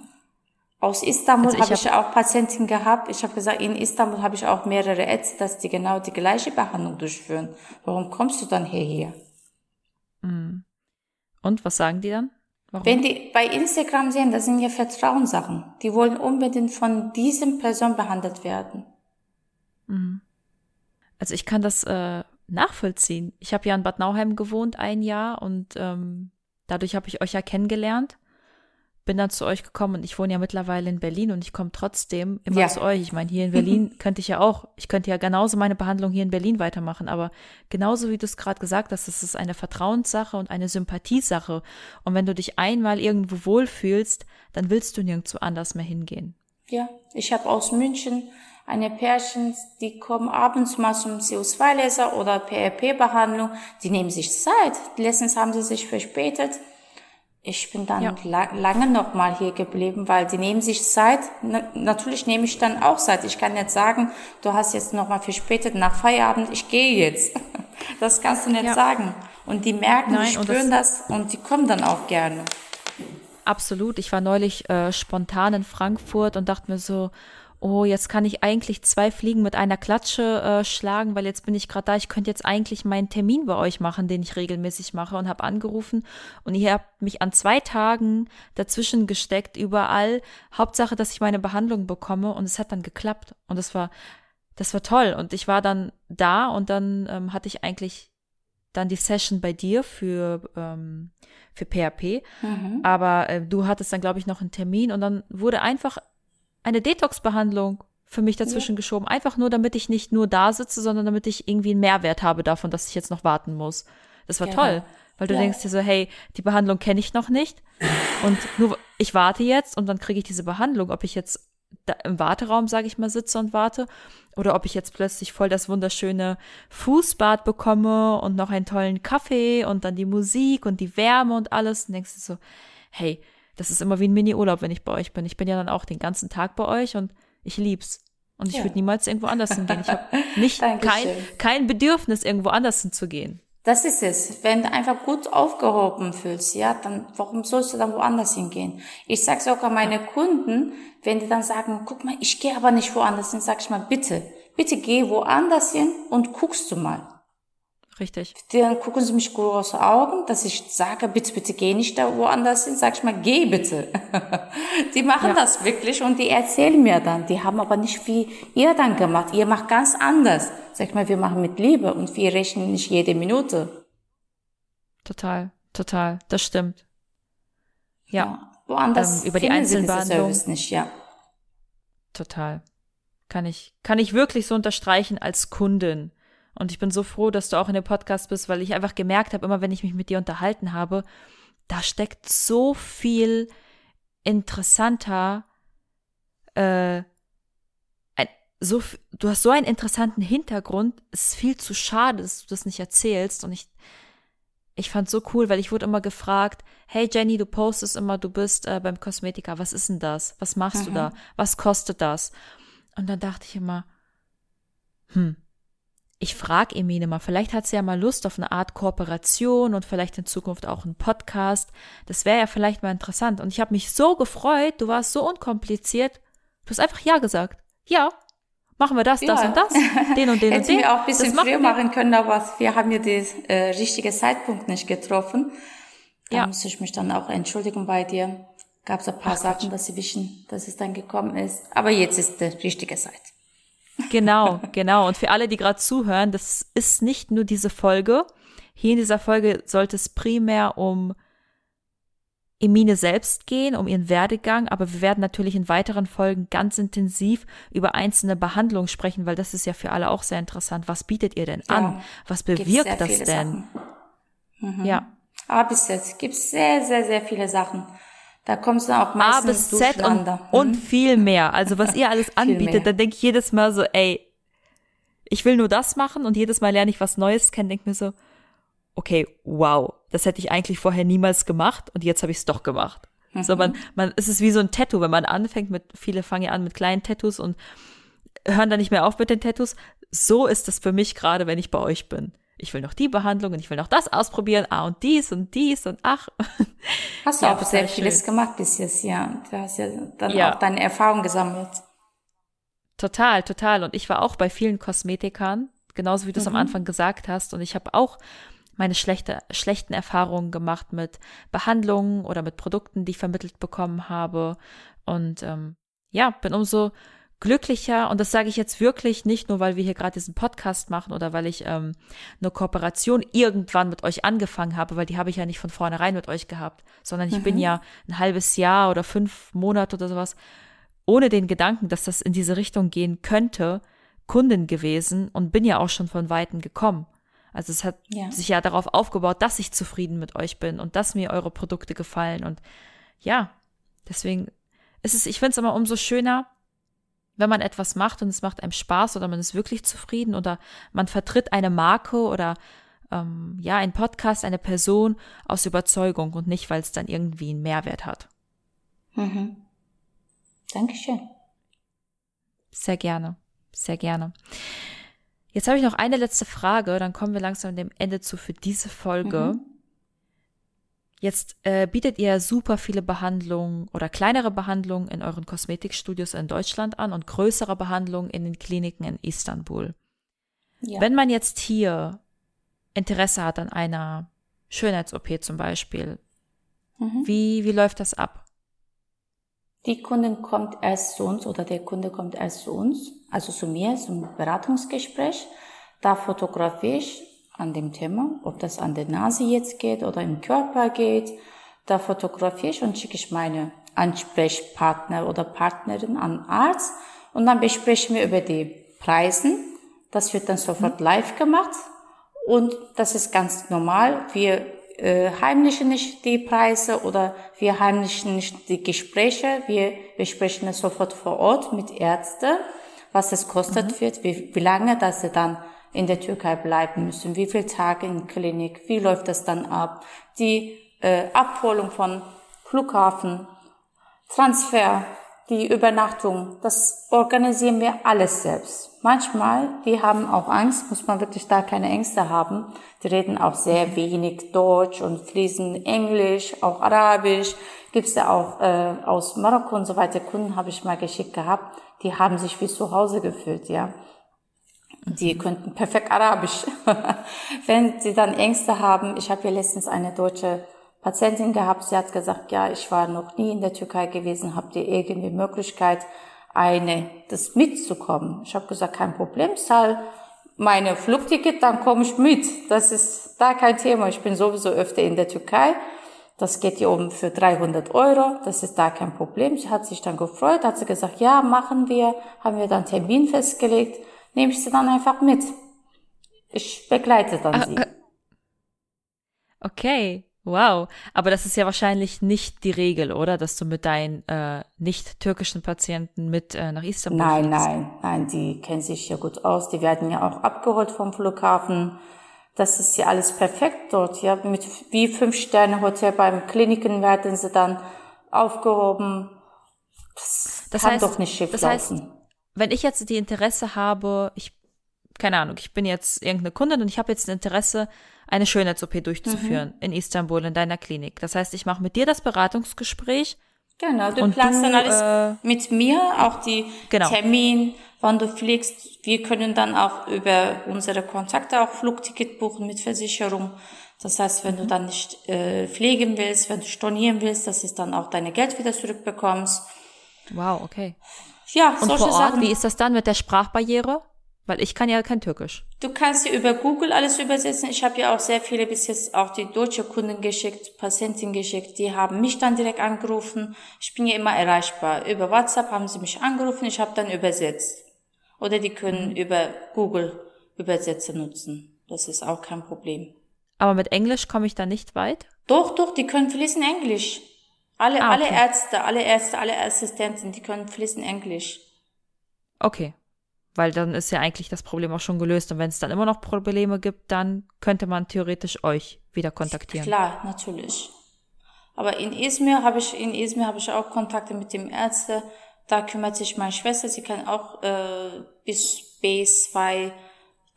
Aus Istanbul also habe ich, hab ich auch Patienten gehabt. Ich habe gesagt, in Istanbul habe ich auch mehrere Ärzte, dass die genau die gleiche Behandlung durchführen. Warum kommst du dann hierher? Mhm. Und was sagen die dann? Warum? Wenn die bei Instagram sehen, das sind ja Vertrauenssachen. Die wollen unbedingt von diesem Person behandelt werden. Mhm. Also ich kann das äh, nachvollziehen. Ich habe ja in Bad Nauheim gewohnt ein Jahr und ähm, dadurch habe ich euch ja kennengelernt bin dann zu euch gekommen und ich wohne ja mittlerweile in Berlin und ich komme trotzdem immer ja. zu euch. Ich meine, hier in Berlin könnte ich ja auch, ich könnte ja genauso meine Behandlung hier in Berlin weitermachen, aber genauso wie du es gerade gesagt hast, es ist eine Vertrauenssache und eine Sympathiesache. Und wenn du dich einmal irgendwo wohlfühlst, dann willst du nirgendwo anders mehr hingehen. Ja, ich habe aus München eine Pärchen, die kommen abends mal zum CO2-Laser oder PRP-Behandlung, die nehmen sich Zeit. Letztens haben sie sich verspätet ich bin dann ja. la lange noch mal hier geblieben, weil die nehmen sich Zeit. Na, natürlich nehme ich dann auch Zeit. Ich kann nicht sagen, du hast jetzt noch mal verspätet nach Feierabend, ich gehe jetzt. Das kannst du nicht ja. sagen. Und die merken, Nein, die spüren das, das, und die kommen dann auch gerne. Absolut. Ich war neulich äh, spontan in Frankfurt und dachte mir so, oh, jetzt kann ich eigentlich zwei Fliegen mit einer Klatsche äh, schlagen, weil jetzt bin ich gerade da. Ich könnte jetzt eigentlich meinen Termin bei euch machen, den ich regelmäßig mache und habe angerufen und ihr habt mich an zwei Tagen dazwischen gesteckt, überall. Hauptsache, dass ich meine Behandlung bekomme und es hat dann geklappt und das war, das war toll und ich war dann da und dann ähm, hatte ich eigentlich dann die Session bei dir für ähm, für PHP, mhm. aber äh, du hattest dann glaube ich noch einen Termin und dann wurde einfach eine Detox-Behandlung für mich dazwischen ja. geschoben. Einfach nur, damit ich nicht nur da sitze, sondern damit ich irgendwie einen Mehrwert habe davon, dass ich jetzt noch warten muss. Das war ja. toll, weil du ja. denkst dir so, hey, die Behandlung kenne ich noch nicht und nur ich warte jetzt und dann kriege ich diese Behandlung, ob ich jetzt im Warteraum, sage ich mal, sitze und warte oder ob ich jetzt plötzlich voll das wunderschöne Fußbad bekomme und noch einen tollen Kaffee und dann die Musik und die Wärme und alles und denkst du so, hey, das ist immer wie ein Mini-Urlaub, wenn ich bei euch bin. Ich bin ja dann auch den ganzen Tag bei euch und ich lieb's. Und ich ja. würde niemals irgendwo anders hingehen. Ich habe nicht kein, kein Bedürfnis, irgendwo anders hinzugehen. Das ist es. Wenn du einfach gut aufgehoben fühlst, ja, dann warum sollst du dann woanders hingehen? Ich sag sogar meine Kunden, wenn die dann sagen, guck mal, ich gehe aber nicht woanders hin, sag ich mal, bitte, bitte geh woanders hin und guckst du mal. Richtig. Dann gucken sie mich große Augen, dass ich sage, bitte, bitte geh nicht da woanders hin. Sag ich mal, geh bitte. die machen ja. das wirklich und die erzählen mir dann. Die haben aber nicht wie ihr dann gemacht. Ihr macht ganz anders. Sag ich mal, wir machen mit Liebe und wir rechnen nicht jede Minute. Total, total. Das stimmt. Ja. ja woanders ähm, über die Einzelbehandlung. nicht, ja. Total. Kann ich, kann ich wirklich so unterstreichen als Kundin und ich bin so froh, dass du auch in dem Podcast bist, weil ich einfach gemerkt habe, immer wenn ich mich mit dir unterhalten habe, da steckt so viel interessanter, äh, ein, so, du hast so einen interessanten Hintergrund. Es ist viel zu schade, dass du das nicht erzählst. Und ich, ich fand so cool, weil ich wurde immer gefragt, hey Jenny, du postest immer, du bist äh, beim Kosmetiker, was ist denn das? Was machst mhm. du da? Was kostet das? Und dann dachte ich immer, hm, ich frage Emine mal, vielleicht hat sie ja mal Lust auf eine Art Kooperation und vielleicht in Zukunft auch einen Podcast. Das wäre ja vielleicht mal interessant. Und ich habe mich so gefreut, du warst so unkompliziert. Du hast einfach Ja gesagt. Ja, machen wir das, das ja. und das, den und den und den. wir auch ein bisschen früher machen können, aber wir haben ja den äh, richtigen Zeitpunkt nicht getroffen. Da ja. muss ich mich dann auch entschuldigen bei dir. Gab es ein paar Ach, Sachen, dass sie wischen, dass es dann gekommen ist. Aber jetzt ist die richtige Zeit. Genau, genau. Und für alle, die gerade zuhören, das ist nicht nur diese Folge. Hier in dieser Folge sollte es primär um Emine selbst gehen, um ihren Werdegang, aber wir werden natürlich in weiteren Folgen ganz intensiv über einzelne Behandlungen sprechen, weil das ist ja für alle auch sehr interessant. Was bietet ihr denn an? Ja, Was bewirkt das denn? Mhm. Ja. Aber bis jetzt gibt es sehr, sehr, sehr viele Sachen. Da kommst du auch meistens A bis Z und, mhm. und viel mehr. Also was ihr alles anbietet, da denke ich jedes Mal so, ey, ich will nur das machen und jedes Mal lerne ich was Neues kennen, denke mir so, okay, wow, das hätte ich eigentlich vorher niemals gemacht und jetzt habe ich es doch gemacht. Mhm. So man, man, es ist wie so ein Tattoo, wenn man anfängt mit, viele fangen ja an mit kleinen Tattoos und hören dann nicht mehr auf mit den Tattoos. So ist das für mich gerade, wenn ich bei euch bin ich will noch die Behandlung und ich will noch das ausprobieren, ah und dies und dies und ach. Hast du ja, auch sehr vieles schön. gemacht bis jetzt, ja. Du hast ja dann ja. auch deine Erfahrung gesammelt. Total, total. Und ich war auch bei vielen Kosmetikern, genauso wie du es mhm. am Anfang gesagt hast. Und ich habe auch meine schlechte, schlechten Erfahrungen gemacht mit Behandlungen oder mit Produkten, die ich vermittelt bekommen habe. Und ähm, ja, bin umso glücklicher, und das sage ich jetzt wirklich nicht nur, weil wir hier gerade diesen Podcast machen oder weil ich ähm, eine Kooperation irgendwann mit euch angefangen habe, weil die habe ich ja nicht von vornherein mit euch gehabt, sondern ich mhm. bin ja ein halbes Jahr oder fünf Monate oder sowas ohne den Gedanken, dass das in diese Richtung gehen könnte, Kundin gewesen und bin ja auch schon von Weitem gekommen. Also es hat ja. sich ja darauf aufgebaut, dass ich zufrieden mit euch bin und dass mir eure Produkte gefallen und ja, deswegen ist es, ich finde es immer umso schöner, wenn man etwas macht und es macht einem Spaß oder man ist wirklich zufrieden oder man vertritt eine Marke oder ähm, ja ein Podcast, eine Person aus Überzeugung und nicht, weil es dann irgendwie einen Mehrwert hat. Mhm. Dankeschön. Sehr gerne, sehr gerne. Jetzt habe ich noch eine letzte Frage, dann kommen wir langsam dem Ende zu für diese Folge. Mhm. Jetzt äh, bietet ihr super viele Behandlungen oder kleinere Behandlungen in euren Kosmetikstudios in Deutschland an und größere Behandlungen in den Kliniken in Istanbul. Ja. Wenn man jetzt hier Interesse hat an einer Schönheits-OP zum Beispiel, mhm. wie, wie läuft das ab? Die Kundin kommt erst zu uns oder der Kunde kommt erst zu uns, also zu mir zum Beratungsgespräch. Da fotografiere ich an dem Thema, ob das an der Nase jetzt geht oder im Körper geht. Da fotografiere ich und schicke ich meine Ansprechpartner oder Partnerin an Arzt und dann besprechen wir über die Preisen. Das wird dann sofort mhm. live gemacht und das ist ganz normal. Wir äh, heimlichen nicht die Preise oder wir heimlichen nicht die Gespräche. Wir besprechen es sofort vor Ort mit Ärzten, was es kostet mhm. wird, wie, wie lange, dass sie dann in der Türkei bleiben müssen, wie viele Tage in Klinik, wie läuft das dann ab, die äh, Abholung von Flughafen, Transfer, die Übernachtung, das organisieren wir alles selbst. Manchmal, die haben auch Angst, muss man wirklich da keine Ängste haben. Die reden auch sehr wenig Deutsch und fließen Englisch, auch Arabisch. Gibt's ja auch äh, aus Marokko und so weiter. Kunden habe ich mal geschickt gehabt, die haben sich wie zu Hause gefühlt, ja. Die könnten perfekt Arabisch. Wenn sie dann Ängste haben, ich habe ja letztens eine deutsche Patientin gehabt, sie hat gesagt, ja, ich war noch nie in der Türkei gewesen, habt ihr irgendwie Möglichkeit, eine, das mitzukommen? Ich habe gesagt, kein Problem, zahl meine Flugticket, dann komme ich mit. Das ist da kein Thema. Ich bin sowieso öfter in der Türkei. Das geht hier um für 300 Euro. Das ist da kein Problem. Sie hat sich dann gefreut, hat sie gesagt, ja, machen wir. Haben wir dann Termin festgelegt. Nehme ich sie dann einfach mit. Ich begleite dann ah, sie. Äh, okay. Wow, aber das ist ja wahrscheinlich nicht die Regel, oder? Dass du mit deinen äh, nicht türkischen Patienten mit äh, nach Istanbul Nein, fliegst. nein, nein, die kennen sich ja gut aus. Die werden ja auch abgeholt vom Flughafen. Das ist ja alles perfekt dort. Ja, mit wie fünf Sterne Hotel beim Kliniken werden sie dann aufgehoben. Das, das kann heißt, doch nicht schief das laufen. Wenn ich jetzt die Interesse habe, ich keine Ahnung, ich bin jetzt irgendeine Kundin und ich habe jetzt ein Interesse, eine Schönheits-OP durchzuführen mhm. in Istanbul in deiner Klinik. Das heißt, ich mache mit dir das Beratungsgespräch. Genau, du planst dann alles äh, mit mir, auch die genau. Termin, wann du fliegst. Wir können dann auch über unsere Kontakte auch Flugticket buchen mit Versicherung. Das heißt, wenn mhm. du dann nicht äh, fliegen willst, wenn du stornieren willst, dass du dann auch deine Geld wieder zurückbekommst. Wow, okay. Ja, und solche vor Ort, Sachen. Wie ist das dann mit der Sprachbarriere? Weil ich kann ja kein Türkisch. Du kannst ja über Google alles übersetzen. Ich habe ja auch sehr viele bis jetzt auch die deutsche Kunden geschickt, Patienten geschickt. Die haben mich dann direkt angerufen. Ich bin ja immer erreichbar. Über WhatsApp haben sie mich angerufen. Ich habe dann übersetzt. Oder die können mhm. über Google Übersetzer nutzen. Das ist auch kein Problem. Aber mit Englisch komme ich da nicht weit? Doch, doch, die können fließen Englisch. Alle, ah, okay. alle Ärzte, alle Ärzte, alle Assistenten, die können fließen Englisch. Okay, weil dann ist ja eigentlich das Problem auch schon gelöst. Und wenn es dann immer noch Probleme gibt, dann könnte man theoretisch euch wieder kontaktieren. Klar, natürlich. Aber in Izmir habe ich, in Izmir habe ich auch Kontakte mit dem Ärzte. Da kümmert sich meine Schwester. Sie kann auch äh, bis B2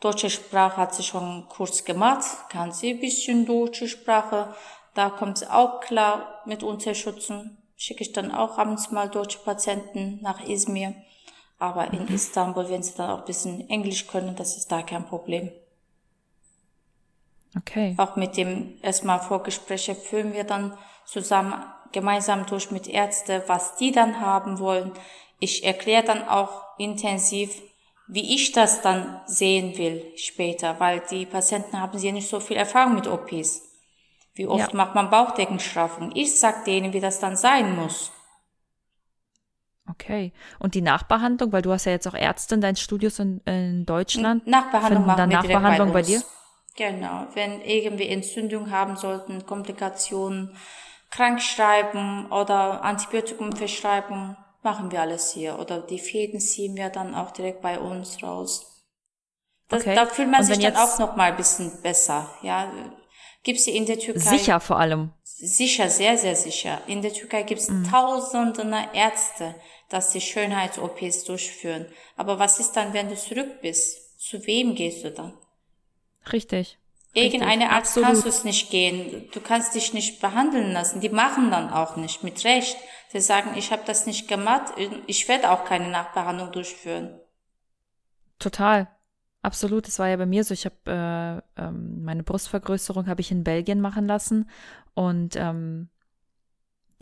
deutsche Sprache hat sie schon Kurs gemacht. Kann sie ein bisschen deutsche Sprache. Da kommt sie auch klar mit Unterstützen. Schicke ich dann auch abends mal deutsche Patienten nach Izmir. Aber in Istanbul, wenn sie dann auch ein bisschen Englisch können, das ist da kein Problem. Okay. Auch mit dem erstmal Vorgespräche führen wir dann zusammen gemeinsam durch mit Ärzte, was die dann haben wollen. Ich erkläre dann auch intensiv, wie ich das dann sehen will später, weil die Patienten haben ja nicht so viel Erfahrung mit OPs. Wie oft ja. macht man Bauchdeckenstraffung? Ich sag denen, wie das dann sein muss. Okay. Und die Nachbehandlung, weil du hast ja jetzt auch Ärzte in deinen Studios in, in Deutschland. Nachbehandlung machen dann wir Nachbehandlung bei, bei, dir? Genau. Wenn irgendwie Entzündung haben sollten, Komplikationen, Krankschreiben oder Antibiotikum verschreiben, machen wir alles hier. Oder die Fäden ziehen wir dann auch direkt bei uns raus. Das, Okay. Da fühlt man sich dann auch noch mal ein bisschen besser. Ja, gibt's in der Türkei Sicher vor allem. sicher, sehr sehr sicher. In der Türkei gibt's Mhm. Tausende Ärzte, dass die Schönheits-OPs durchführen. Aber was ist dann, wenn du zurück bist? Zu wem gehst du dann? Richtig. Irgendeine Richtig, Arzt absolut. kannst du es nicht gehen. Du kannst dich nicht behandeln lassen. Die machen dann auch nicht mit Recht. Die sagen, ich habe das nicht gemacht, ich werde auch keine Nachbehandlung durchführen. Total. Absolut. Das war ja bei mir so. Ich habe äh, ähm, meine Brustvergrößerung habe ich in Belgien machen lassen und ähm,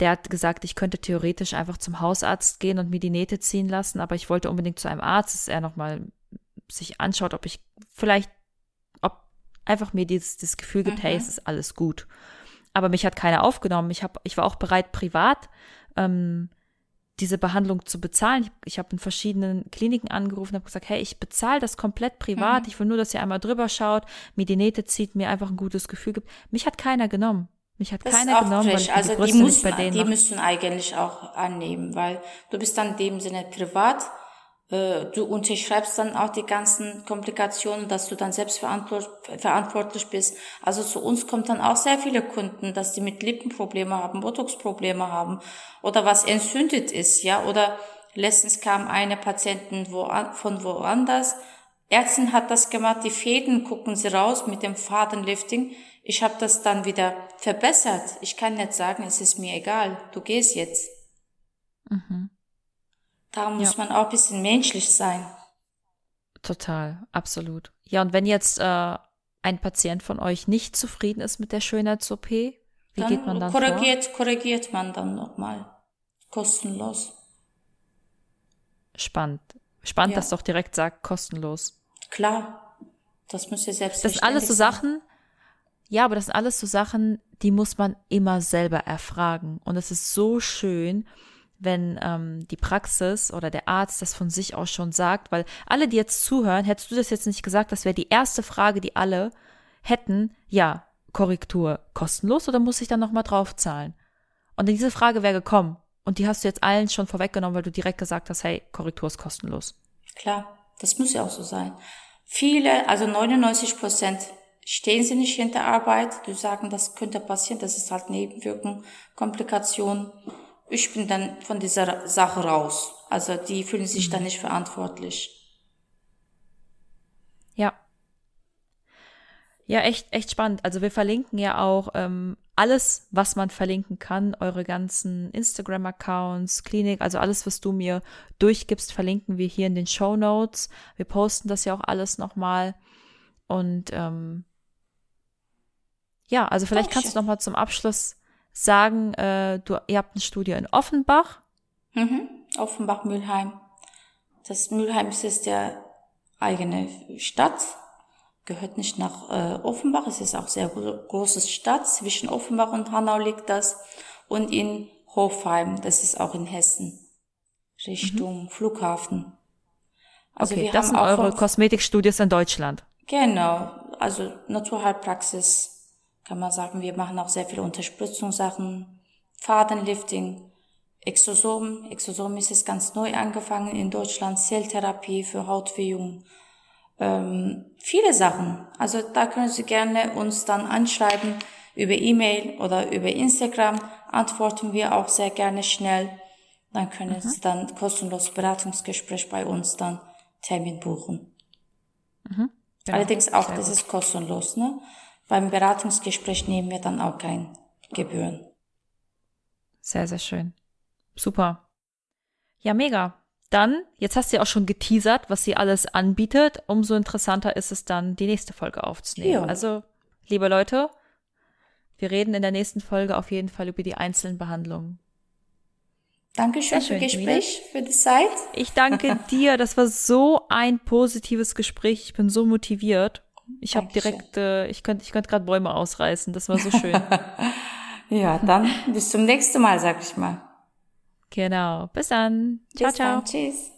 der hat gesagt, ich könnte theoretisch einfach zum Hausarzt gehen und mir die Nähte ziehen lassen, aber ich wollte unbedingt zu einem Arzt, dass er nochmal sich anschaut, ob ich vielleicht, ob einfach mir dieses, dieses Gefühl gibt, hey, Mhm. es ist alles gut. Aber mich hat keiner aufgenommen. Ich, hab, ich war auch bereit, privat ähm, diese Behandlung zu bezahlen. Ich, ich habe in verschiedenen Kliniken angerufen und habe gesagt, hey, ich bezahle das komplett privat. Mhm. Ich will nur, dass ihr einmal drüber schaut, mir die Nähte zieht, mir einfach ein gutes Gefühl gibt. Mich hat keiner genommen. Mich hat Das keiner genommen, weil frech. ich Also die die müssen, bei denen die mache. müssen eigentlich auch annehmen, weil du bist dann in dem Sinne privat. Äh, Du unterschreibst dann auch die ganzen Komplikationen, dass du dann selbst verantwort- verantwortlich bist. Also zu uns kommt dann auch sehr viele Kunden, dass die mit Lippenprobleme haben, Botox-Probleme haben oder was entzündet ist, ja. Oder letztens kam eine Patientin wo, von woanders. Ärztin hat das gemacht, die Fäden gucken sie raus mit dem Fadenlifting. Ich habe das dann wieder verbessert. Ich kann nicht sagen, es ist mir egal, du gehst jetzt. Mhm. Da muss Ja. man auch ein bisschen menschlich sein. Total, absolut. Ja, und wenn jetzt äh, ein Patient von euch nicht zufrieden ist mit der Schönheits-OP, wie Dann geht man dann vor? korrigiert, korrigiert man dann nochmal. Kostenlos. Spannend. Spannend, Ja. dass doch direkt sagt, kostenlos. Klar. Das muss ja Das selbstverständlich sind alles so. Sachen, ja, aber das sind alles so Sachen, die muss man immer selber erfragen. Und es ist so schön, wenn ähm, die Praxis oder der Arzt das von sich aus schon sagt, weil alle, die jetzt zuhören, hättest du das jetzt nicht gesagt, das wäre die erste Frage, die alle hätten, ja, Korrektur kostenlos oder muss ich dann nochmal draufzahlen? Und diese Frage wäre gekommen. Und die hast du jetzt allen schon vorweggenommen, weil du direkt gesagt hast, hey, Korrektur ist kostenlos. Klar, das muss ja auch so sein. Viele, also 99 Prozent stehen sie nicht hinter Arbeit. Die sagen, das könnte passieren, das ist halt Nebenwirkung, Komplikation. Ich bin dann von dieser Sache raus. Also die fühlen sich dann nicht verantwortlich. Ja. Ja, echt, echt spannend. Also wir verlinken ja auch ähm, alles, was man verlinken kann, eure ganzen Instagram-Accounts, Klinik, also alles, was du mir durchgibst, verlinken wir hier in den Show Notes. Wir posten das ja auch alles nochmal. Und ähm, ja, also vielleicht kannst du Dankeschön. noch mal zum Abschluss sagen, äh, du, ihr habt ein Studio in Offenbach. Mhm. Offenbach-Mülheim. Das Mülheim ist der eigene Stadt, gehört nicht nach äh, Offenbach. Es ist auch sehr gro große Stadt. Zwischen Offenbach und Hanau liegt das. Und in Hofheim, das ist auch in Hessen, Richtung Flughafen. Also okay, das sind eure Kosmetikstudios in Deutschland. Genau, also Naturheilpraxis kann man sagen. Wir machen auch sehr viele Unterspritzungssachen, Fadenlifting, Exosom. Exosom ist jetzt ganz neu angefangen in Deutschland, Zelltherapie für Hautwehung. Ähm, viele Sachen. Also da können Sie gerne uns dann anschreiben über E-Mail oder über Instagram. Antworten wir auch sehr gerne schnell. Dann können Sie dann kostenlos Beratungsgespräch bei uns dann Termin buchen. Genau, Allerdings auch, das ist kostenlos. Ne? Beim Beratungsgespräch nehmen wir dann auch keine Gebühren. Sehr, sehr schön. Super. Ja, mega. Dann, jetzt hast du ja auch schon geteasert, was sie alles anbietet. Umso interessanter ist es dann, die nächste Folge aufzunehmen. Ja. Also, liebe Leute, wir reden in der nächsten Folge auf jeden Fall über die einzelnen Behandlungen. Dankeschön Sehr für schön, Gespräch, für die Zeit. Ich danke dir. Das war so ein positives Gespräch. Ich bin so motiviert. Ich habe direkt, äh, ich könnte ich könnt gerade Bäume ausreißen. Das war so schön. Ja, dann bis zum nächsten Mal, sag ich mal. genau. Bis dann. Ciao, Bis ciao. dann. Tschüss.